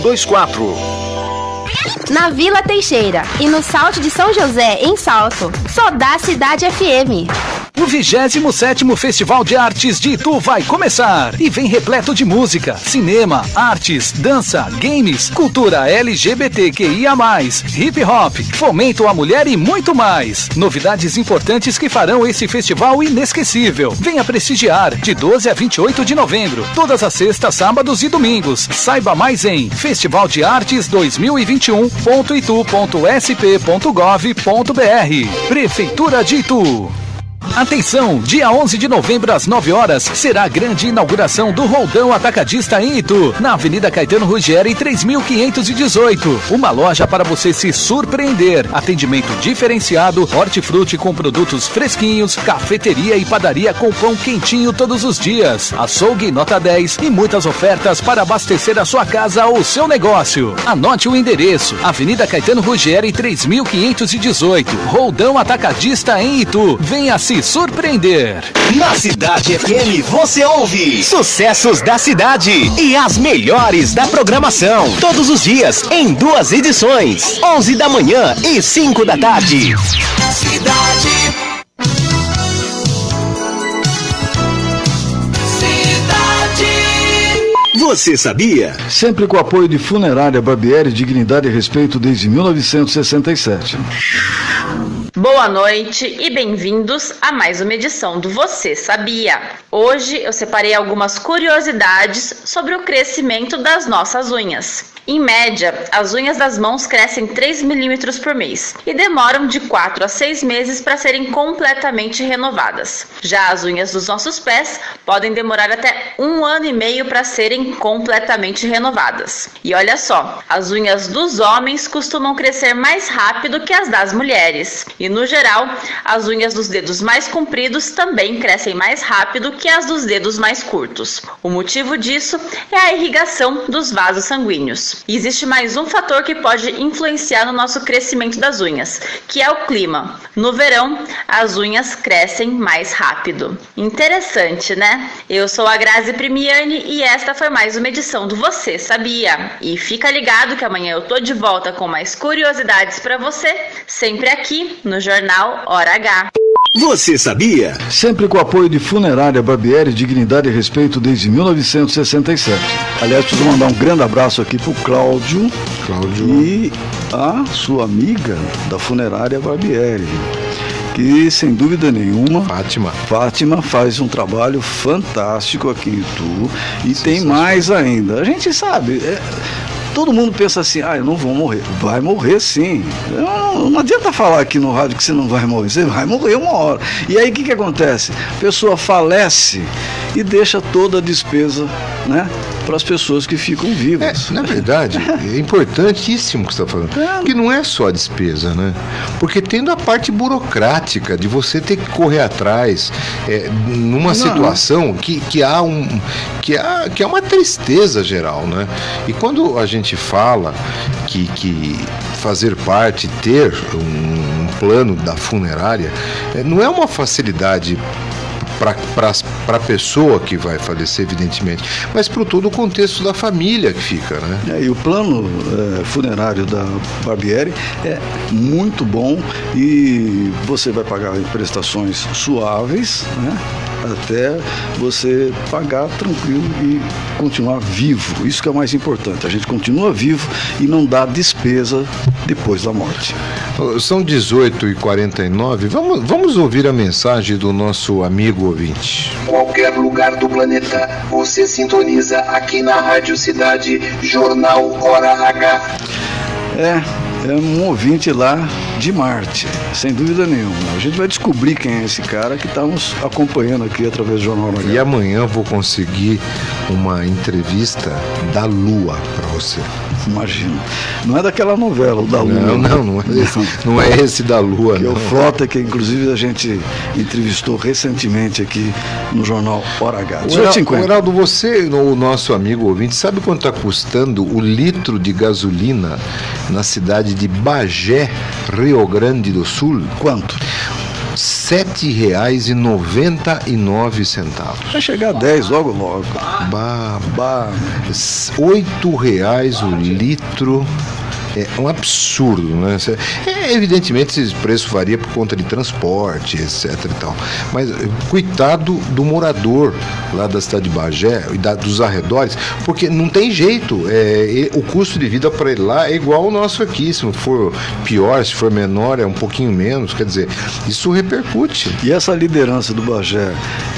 40222024. Na Vila Teixeira e no Salto de São José, em Salto. Só da Cidade FM. O 27 Festival de Artes de Itu vai começar e vem repleto de música, cinema, artes, dança, games, cultura LGBTQIA+, hip hop, fomento à mulher e muito mais. Novidades importantes que farão esse festival inesquecível. Venha prestigiar de 12 a 28 de novembro, todas as sextas, sábados e domingos. Saiba mais em Festival de Artes 2021.itu.sp.gov.br. Prefeitura de Itu. Atenção, dia 11 de novembro às 9 horas será a grande inauguração do Roldão Atacadista em Itu, na Avenida Caetano Ruggieri 3518. Uma loja para você se surpreender. Atendimento diferenciado, hortifruti com produtos fresquinhos, cafeteria e padaria com pão quentinho todos os dias, açougue nota 10 e muitas ofertas para abastecer a sua casa ou seu negócio. Anote o endereço: Avenida Caetano Ruggieri 3518. Roldão Atacadista em Itu. Venha se surpreender. Na Cidade FM você ouve sucessos da cidade e as melhores da programação. Todos os dias em duas edições: 11 da manhã e 5 da tarde. Cidade. Cidade. Você sabia? Sempre com o apoio de Funerária Barbieri, Dignidade e Respeito desde 1967. Boa noite e bem-vindos a mais uma edição do Você Sabia? Hoje eu separei algumas curiosidades sobre o crescimento das nossas unhas. Em média, as unhas das mãos crescem 3 milímetros por mês e demoram de 4 a 6 meses para serem completamente renovadas. Já as unhas dos nossos pés podem demorar até um ano e meio para serem completamente renovadas. E olha só, as unhas dos homens costumam crescer mais rápido que as das mulheres. E no geral, as unhas dos dedos mais compridos também crescem mais rápido que as dos dedos mais curtos. O motivo disso é a irrigação dos vasos sanguíneos. E existe mais um fator que pode influenciar no nosso crescimento das unhas, que é o clima. No verão, as unhas crescem mais rápido. Interessante, né? Eu sou a Grazi Primiani e esta foi mais uma edição do Você Sabia. E fica ligado que amanhã eu tô de volta com mais curiosidades para você, sempre aqui no Jornal Hora H. Você sabia? Sempre com o apoio de Funerária Barbieri, Dignidade e Respeito desde 1967. Aliás, preciso mandar um grande abraço aqui pro Cláudio, Cláudio. e a sua amiga da Funerária Barbieri. Que sem dúvida nenhuma, Fátima. Fátima faz um trabalho fantástico aqui em Itu e tem mais ainda. A gente sabe, é, todo mundo pensa assim, ah, eu não vou morrer. Vai morrer sim. Não, não adianta falar aqui no rádio que você não vai morrer, você vai morrer uma hora. E aí o que, que acontece? A pessoa falece e deixa toda a despesa, né? Para as pessoas que ficam vivas. É, na verdade, é importantíssimo o que você está falando. Porque não é só a despesa, né? Porque tendo a parte burocrática de você ter que correr atrás é, numa Não. situação que, que, há um, que, há, que há uma tristeza geral, né? E quando a gente fala que, que fazer parte, ter um, um plano da funerária, é, não é uma facilidade para a pessoa que vai falecer, evidentemente, mas para todo o contexto da família que fica, né? É, e o plano é, funerário da Barbieri é muito bom e você vai pagar prestações suaves, né? Até você pagar tranquilo e continuar vivo. Isso que é o mais importante. A gente continua vivo e não dá despesa depois da morte. São 18 e 49 vamos, vamos ouvir a mensagem do nosso amigo ouvinte. Qualquer lugar do planeta, você sintoniza aqui na Rádio Cidade, Jornal Hora H. É, é um ouvinte lá de Marte, sem dúvida nenhuma. A gente vai descobrir quem é esse cara que estamos acompanhando aqui através do Jornal H. E amanhã eu vou conseguir uma entrevista da Lua para você. Imagina. Não é daquela novela, o da Lua. Não, não, não é esse, não é esse da Lua, que não. É o Frota, que inclusive a gente entrevistou recentemente aqui no jornal Hora H. O Heraldo, o 18,50. Heraldo, você, o nosso amigo ouvinte, sabe quanto está custando o litro de gasolina na cidade de Bagé, Rio Grande do Sul? Quanto? R$ 7,99. Vai chegar a 10 logo logo. Bah, bah. R$ 8,00 o litro é um absurdo, né? É, evidentemente esse preço varia por conta de transporte, etc e tal. Mas eh, coitado do morador lá da cidade de Bagé e da, dos arredores, porque não tem jeito. É, o custo de vida para ele lá é igual ao nosso aqui. Se for pior, se for menor, é um pouquinho menos. Quer dizer, isso repercute. E essa liderança do Bagé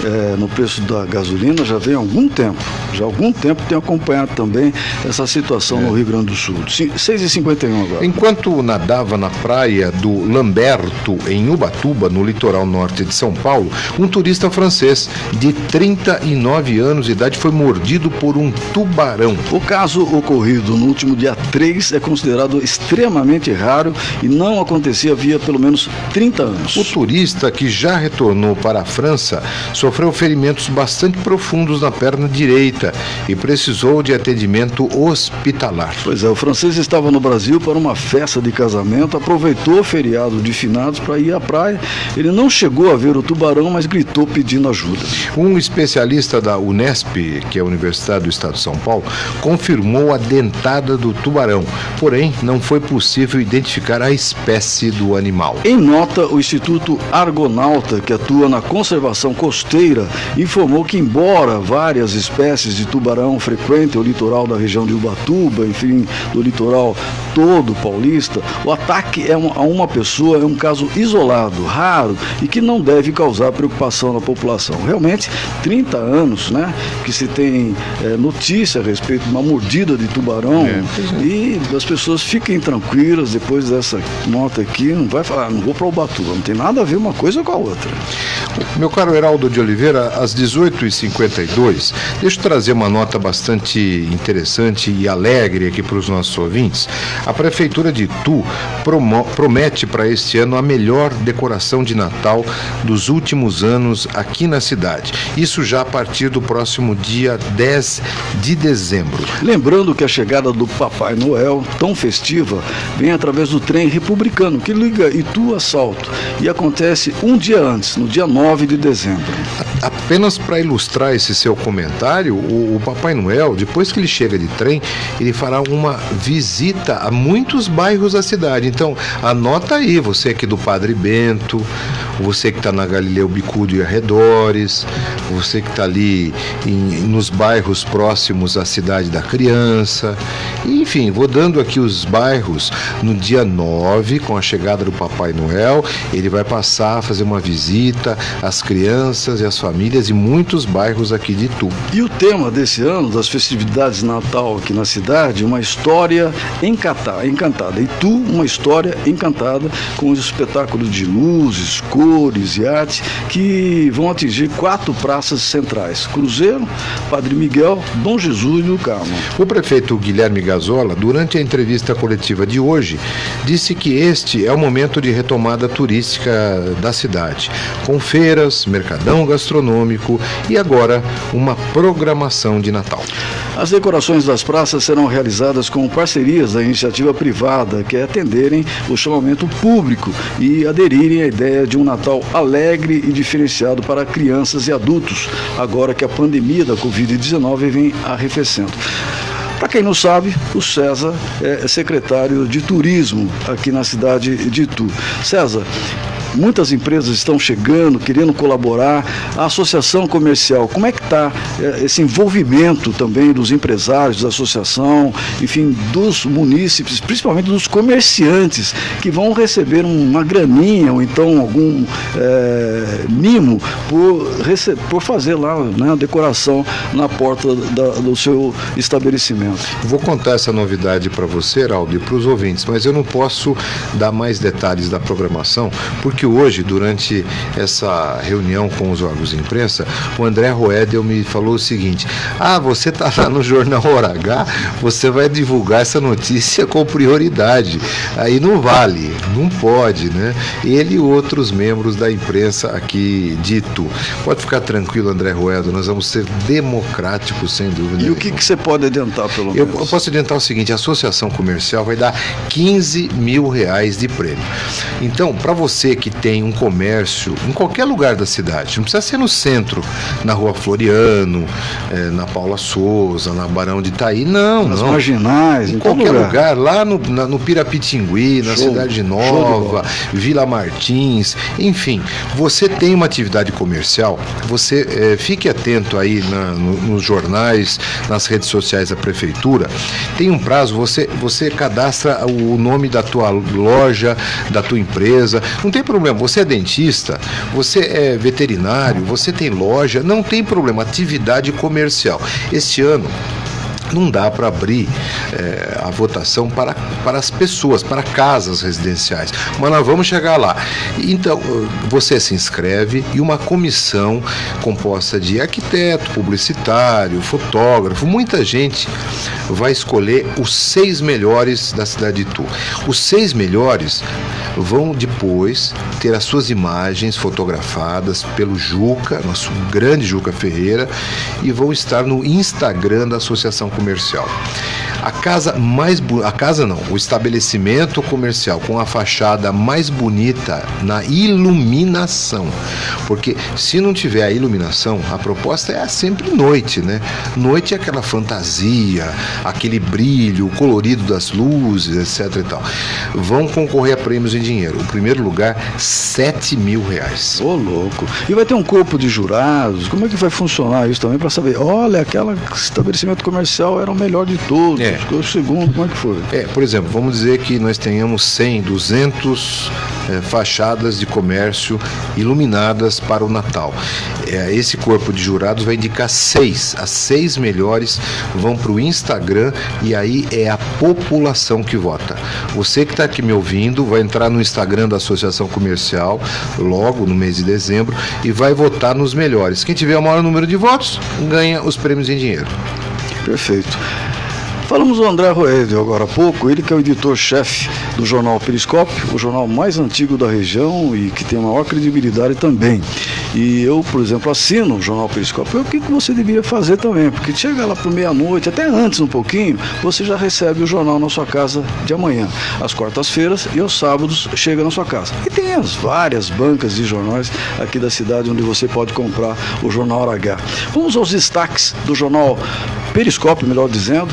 é, no preço da gasolina já vem há algum tempo. Já há algum tempo tem acompanhado também essa situação é. no Rio Grande do Sul. 6,50 51 agora. Enquanto nadava na praia do Lamberto, em Ubatuba, no litoral norte de São Paulo, um turista francês de 39 anos de idade foi mordido por um tubarão. O caso ocorrido no último dia 3 é considerado extremamente raro e não acontecia havia pelo menos 30 anos. O turista que já retornou para a França sofreu ferimentos bastante profundos na perna direita e precisou de atendimento hospitalar. Pois é, o francês estava no Brasil para uma festa de casamento, aproveitou o feriado de finados para ir à praia. Ele não chegou a ver o tubarão, mas gritou pedindo ajuda. Um especialista da Unesp, que é a Universidade do Estado de São Paulo, confirmou a dentada do tubarão, porém não foi possível identificar a espécie do animal. Em nota, o Instituto Argonauta, que atua na conservação costeira, informou que, embora várias espécies de tubarão frequentem o litoral da região de Ubatuba, enfim, do litoral todo paulista, o ataque é um- a uma pessoa é um caso isolado, raro e que não deve causar preocupação na população. Realmente, 30 anos né, que se tem eh, notícia a respeito de uma mordida de tubarão e as pessoas fiquem tranquilas depois dessa nota aqui, não vai falar, não vou para Ubatuba, não tem nada a ver uma coisa com a outra. Meu caro Heraldo de Oliveira, às 18h52, deixa eu trazer uma nota bastante interessante e alegre aqui para os nossos ouvintes. A Prefeitura de Itu promete para este ano a melhor decoração de Natal dos últimos anos aqui na cidade. Isso já a partir do próximo dia 10 de dezembro. Lembrando que a chegada do Papai Noel, tão festiva, vem através do trem republicano que liga Itu a Salto e acontece um dia antes, no dia 9 de dezembro. Apenas para ilustrar esse seu comentário, o, o Papai Noel, depois que ele chega de trem, ele fará uma visita a muitos bairros da cidade. Então, anota aí, você aqui do Padre Bento, você que está na Galileu Bicudo e arredores, você que está ali em- nos bairros próximos à Cidade da Criança. Enfim, vou dando aqui os bairros. No dia 9, com a chegada do Papai Noel, ele vai passar a fazer uma visita às crianças e às famílias em muitos bairros aqui de Itu. E o tema desse ano, das festividades de Natal aqui na cidade, uma história encantada. E tu, uma história encantada com os espetáculos de luzes, cores e arte que vão atingir quatro praças centrais: Cruzeiro, Padre Miguel, Dom Jesus e o Carmo. O prefeito Guilherme Gazola, durante a entrevista coletiva de hoje, disse que este é o momento de retomada turística da cidade, com feiras, mercadão gastronômico e agora uma programação de Natal. As decorações das praças serão realizadas com parcerias da iniciativa privada, que é atenderem o chamamento público e aderirem à ideia de um Natal alegre e diferenciado para crianças e adultos, agora que a pandemia da Covid-19 vem arrefecendo. Para quem não sabe, o César é secretário de turismo aqui na cidade de Itu. César, muitas empresas estão chegando, querendo colaborar. A associação comercial, como é que está esse envolvimento também dos empresários da associação, enfim, dos munícipes, principalmente dos comerciantes, que vão receber uma graninha ou então algum eh, mimo por, por fazer lá né, a decoração na porta da- do seu estabelecimento. Vou contar essa novidade para você, Heraldo, e para os ouvintes, mas eu não posso dar mais detalhes da programação, porque que hoje, durante essa reunião com os órgãos de imprensa, o André Roedel me falou o seguinte: Ah, você está lá no Jornal Hora H, você vai divulgar essa notícia com prioridade. Aí não vale, não pode, né? Ele e outros membros da imprensa aqui de Itu. Pode ficar tranquilo, André Roedel, nós vamos ser democráticos, sem dúvida. E o que, que você pode adiantar, pelo menos? eu posso adiantar o seguinte: a associação comercial vai dar 15 mil reais de prêmio. Então, para você que tem um comércio em qualquer lugar da cidade, não precisa ser no centro, na rua Floriano, eh, na Paula Souza, na Barão de Itaí, não, Nas não. marginais, em em qualquer lugar. lugar, lá no, na- no Pirapitingui, na Show- Cidade Nova. Vila Martins, enfim, você tem uma atividade comercial, você eh, fique atento aí na- no- nos jornais, nas redes sociais da prefeitura. Tem um prazo, você, você cadastra o nome da tua loja, da tua empresa. Não tem problema, você é dentista, você é veterinário, você tem loja, não tem problema, atividade comercial. Este ano não dá para abrir eh, a votação para, para as pessoas, para casas residenciais. Mas nós vamos chegar lá. Então, você se inscreve e uma comissão composta de arquiteto, publicitário, fotógrafo, muita gente vai escolher os seis melhores da cidade de Itu. Os seis melhores vão depois ter as suas imagens fotografadas pelo Juca, nosso grande Juca Ferreira, e vão estar no Instagram da Associação Comercial. A casa mais bu- a casa não, o estabelecimento comercial com a fachada mais bonita na iluminação. Porque se não tiver a iluminação, a proposta é sempre noite, né? Noite é aquela fantasia, aquele brilho, o colorido das luzes, etc e tal. Vão concorrer a prêmios em dinheiro. O primeiro lugar, 7 mil reais. Ô, louco. E vai ter um corpo de jurados? Como é que vai funcionar isso também para saber? Olha, aquele estabelecimento comercial era o melhor de todos. É. ficou o segundo, como é que foi? É, por exemplo, vamos dizer que nós tenhamos 100, 200 eh, fachadas de comércio iluminadas para o Natal. É, esse corpo de jurados vai indicar seis. As seis melhores vão para o Instagram e aí é a população que vota. Você que está aqui me ouvindo vai entrar no Instagram da Associação Comercial logo no mês de dezembro e vai votar nos melhores. Quem tiver o maior número de votos ganha os prêmios em dinheiro. Perfeito. Falamos do André Roedel agora há pouco, ele que é o editor-chefe do jornal Periscópio, o jornal mais antigo da região e que tem maior credibilidade também. E eu, por exemplo, assino o jornal Periscópio. O que você deveria fazer também? Porque chega lá por meia-noite, até antes um pouquinho, você já recebe o jornal na sua casa de amanhã. Às quartas-feiras e aos sábados chega na sua casa. E tem as várias bancas de jornais aqui da cidade onde você pode comprar o jornal H. Vamos aos destaques do jornal Periscópio, melhor dizendo,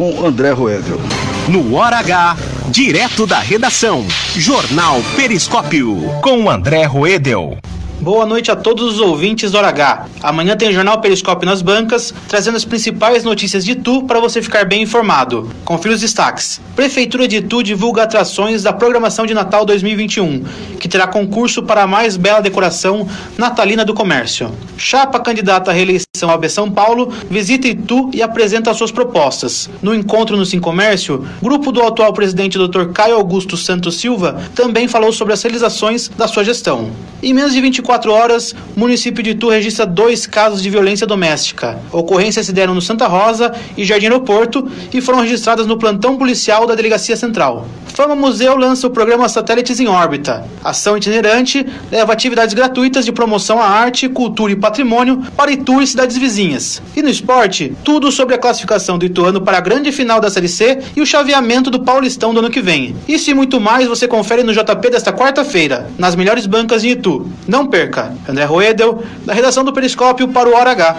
com André Roedel. No Hora H, direto da redação, Jornal Periscópio, com André Roedel. Boa noite a todos os ouvintes do Hora H. Amanhã tem o Jornal Periscópio nas bancas, trazendo as principais notícias de Itu para você ficar bem informado. Confira os destaques. Prefeitura de Itu divulga atrações da programação de Natal 2021, que terá concurso para a mais bela decoração natalina do comércio. Chapa candidata à reeleição AB São Paulo visita Itu e apresenta suas propostas. No encontro no Sim Comércio, grupo do atual presidente Dr. Caio Augusto Santos Silva também falou sobre as realizações da sua gestão. Em menos de 24 horas, município de Itu registra dois casos de violência doméstica. Ocorrências se deram no Santa Rosa e Jardim Aeroporto e foram registradas no plantão policial da Delegacia Central. Fama Museu lança o programa Satélites em Órbita. Ação itinerante leva atividades gratuitas de promoção à arte, cultura e patrimônio para Itu e cidades vizinhas. E no esporte, tudo sobre a classificação do Ituano para a grande final da Série C e o chaveamento do Paulistão do ano que vem. Isso e muito mais você confere no JP desta quarta-feira, nas melhores bancas de Itu. Não perca. André Roedel, da redação do Periscópio para o Hora H.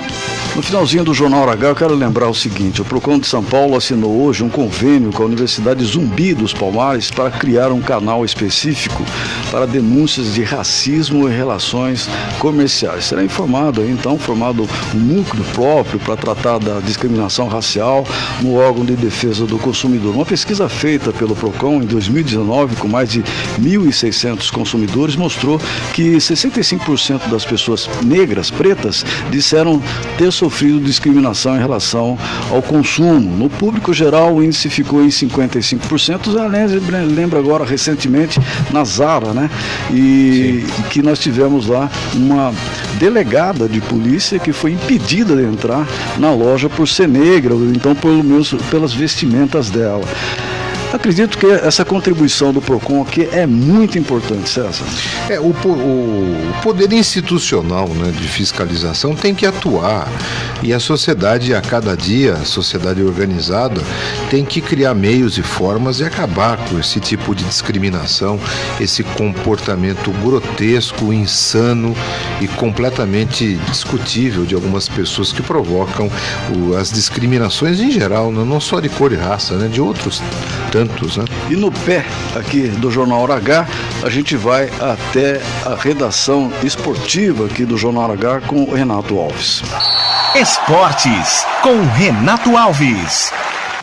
No finalzinho do Jornal Hora H, eu quero lembrar o seguinte: o Procon de São Paulo assinou hoje um convênio com a Universidade Zumbi dos Palmares para criar um canal específico para denúncias de racismo em relações comerciais. Será informado então, formado um núcleo próprio para tratar da discriminação racial no órgão de defesa do consumidor. Uma pesquisa feita pelo PROCON em 2019 com mais de 1.600 consumidores mostrou que 65% das pessoas negras, pretas, disseram ter sofrido discriminação em relação ao consumo. No público geral, o índice ficou em 55%. Aliás, lembra agora recentemente na Zara, né? E Sim. que nós tivemos lá uma delegada de polícia que foi impedida de entrar na loja por ser negra, ou então pelo menos pelas vestimentas dela. Acredito que essa contribuição do PROCON aqui é muito importante, César. É, o, o, poder institucional né, de fiscalização tem que atuar e a sociedade, a cada dia, a sociedade organizada, tem que criar meios e formas de acabar com esse tipo de discriminação, esse comportamento grotesco, insano e completamente discutível de algumas pessoas que provocam as discriminações em geral, né, não só de cor e raça, né, de outros tantos. Né? E no pé aqui do Jornal H, a gente vai até a redação esportiva aqui do Jornal H com o Renato Alves. Esportes com Renato Alves.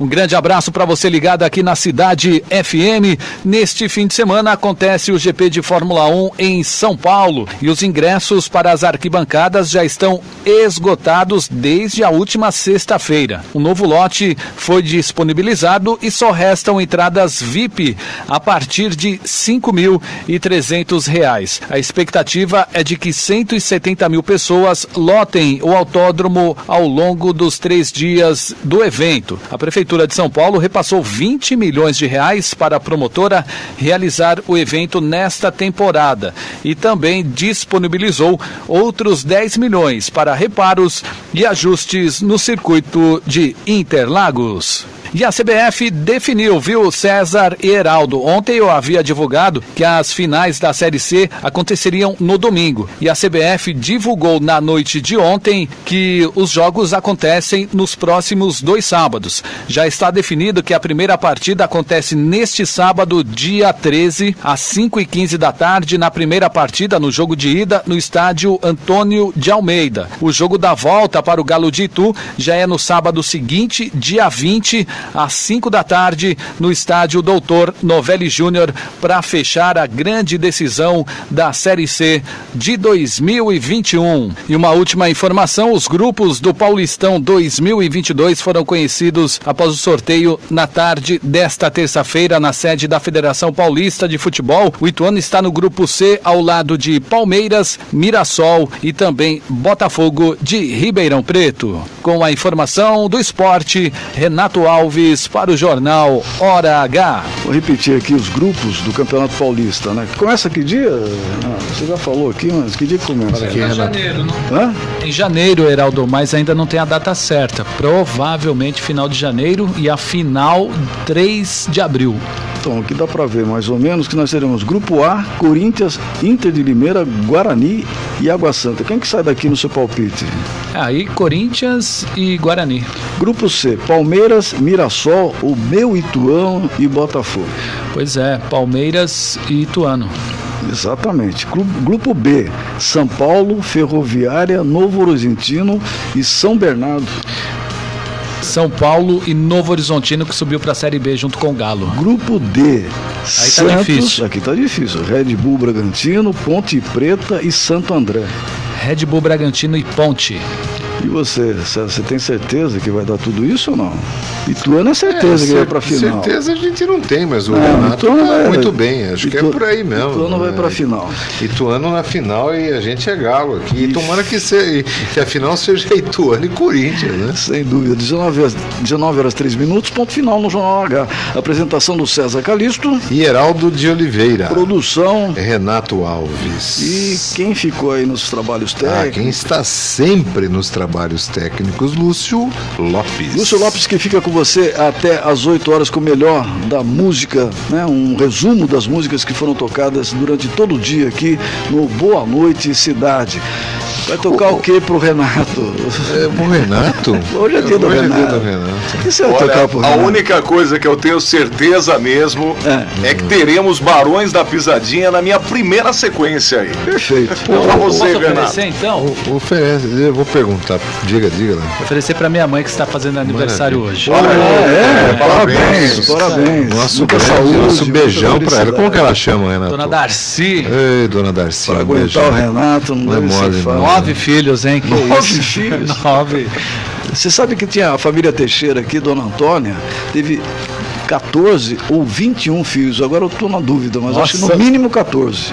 Um grande abraço para você ligado aqui na Cidade FM. Neste fim de semana acontece o GP de Fórmula 1 em São Paulo e os ingressos para as arquibancadas já estão esgotados desde a última sexta-feira. O novo lote foi disponibilizado e só restam entradas VIP a partir de R$ 5.300. A expectativa é de que 170 mil pessoas lotem o autódromo ao longo dos três dias do evento. A prefeitura Prefeitura de São Paulo repassou 20 milhões de reais para a promotora realizar o evento nesta temporada e também disponibilizou outros 10 milhões para reparos e ajustes no circuito de Interlagos. E a CBF definiu, viu, César e Heraldo. Ontem eu havia divulgado que as finais da Série C aconteceriam no domingo. E a CBF divulgou na noite de ontem que os jogos acontecem nos próximos dois sábados. Já está definido que a primeira partida acontece neste sábado, dia 13, às 5 e 15 da tarde, na primeira partida, no jogo de ida, no estádio Antônio de Almeida. O jogo da volta para o Galo de Itu já é no sábado seguinte, dia 20, às 5 da tarde, no estádio Doutor Novelli Júnior, para fechar a grande decisão da Série C de 2021. E uma última informação: os grupos do Paulistão 2022 foram conhecidos após o sorteio na tarde desta terça-feira na sede da Federação Paulista de Futebol. O Ituano está no grupo C ao lado de Palmeiras, Mirassol e também Botafogo de Ribeirão Preto. Com a informação do esporte, Renato Alves Alves para o jornal Hora H. Vou repetir aqui os grupos do Campeonato Paulista, né? Começa que dia? Ah, você já falou aqui, mas que dia que começa? Aqui, em janeiro, não? Hã? Em janeiro, Heraldo, mas ainda não tem a data certa. Provavelmente final de janeiro e a final 3 de abril. Então, aqui dá para ver mais ou menos que nós teremos Grupo A, Corinthians, Inter de Limeira, Guarani e Água Santa. Quem que sai daqui no seu palpite? Aí, Corinthians e Guarani. Grupo C, Palmeiras, Mirassol, o meu Ituano e Botafogo. Pois é, Palmeiras e Ituano. Exatamente. Grupo B, São Paulo, Ferroviária, Novo Horizontino e São Bernardo. São Paulo e Novo Horizontino que subiu para a Série B junto com o Galo. Grupo D. Aí Santos, tá difícil. Aqui tá difícil. Red Bull Bragantino, Ponte Preta e Santo André. Red Bull Bragantino e Ponte. E você, você tem certeza que vai dar tudo isso ou não? Ituano é certeza é, que vai para final. Certeza a gente não tem, mas o não, Renato Ituano tá vai, muito bem. Acho Itu, que é por aí mesmo. Ituano vai para final. Ituano na final e a gente é galo aqui. E tomara que, se, que a final seja Ituano e Corinthians, né? Sem dúvida. 19 horas, 19 horas 3 minutos, ponto final no Jornal H. Apresentação do César Calixto. E Heraldo de Oliveira. Produção. Renato Alves. E quem ficou aí nos trabalhos técnicos? Ah, quem está sempre nos trabalhos trabalhos técnicos, Lúcio Lopes. Lúcio Lopes que fica com você até às 8 horas com o melhor da música, né? um resumo das músicas que foram tocadas durante todo o dia aqui no Boa Noite Cidade. Vai tocar o que pro Renato? É, pro Renato? Hoje é dia do Hoje é dia Renato. do Renato. O que você Olha, tocar pro a Renato? única coisa que eu tenho certeza mesmo é, que teremos Barões da Pisadinha na minha primeira sequência aí. Perfeito. Então, pra você, Posso Renato. oferecer então? Oferece, eu vou perguntar. Diga, diga lá. Oferecer pra minha mãe que está fazendo aniversário hoje. Olha, é, parabéns, parabéns. Nosso, Muita grande, saúde, nosso beijão pra ela. Como que ela chama, Renato? Dona Darcy. Ei, dona Darcy. Pra um aguentar beijão. o Renato, não, Não é deve ser mole. Nove filhos, hein? Que Nove filhos? Nove. Você sabe que tinha a família Teixeira aqui, Dona Antônia, teve 14 ou 21 filhos. Agora eu estou na dúvida, mas acho que Nossa. no mínimo 14.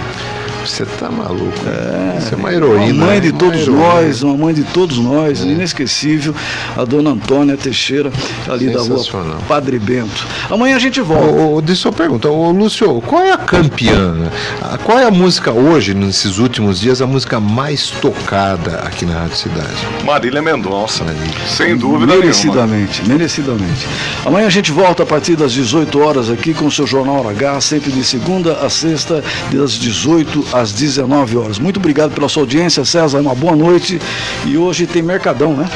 Você tá maluco. É, Você é uma Uma heroína. mãe de uma todos heroína. nós, uma mãe de todos nós, inesquecível, a dona Antônia Teixeira, ali da rua. Padre Bento. Amanhã a gente volta. Ô, ô, deixa eu perguntar, ô, Lúcio, qual é a campeã? né? Qual é a música hoje, nesses últimos dias, a música mais tocada aqui na Rádio Cidade? Marília Mendonça. Sem dúvida nenhuma. Merecidamente, merecidamente. Amanhã a gente volta a partir das 18 horas aqui com o seu Jornal H, sempre de segunda a sexta, das 18 às 19 horas. Muito obrigado pela sua audiência, César. Uma boa noite. E hoje tem Mercadão, né?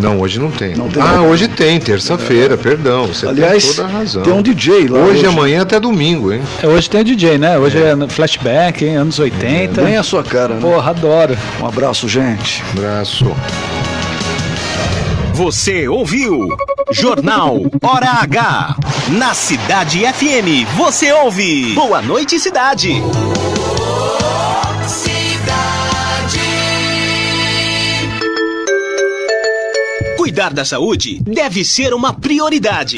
Não, hoje não tem. Não tem ah, hoje tem, terça-feira, perdão. Você Aliás, tem toda a razão. tem um DJ lá Hoje, hoje. amanhã até domingo, hein? É, Hoje tem DJ, né? Hoje é, no flashback, hein? Anos 80. Bem a sua cara, né? Porra, adoro. Um abraço, gente. Abraço. Você ouviu Jornal Hora H. Na Cidade FM, você ouve. Boa noite, cidade. Cuidar da saúde deve ser uma prioridade.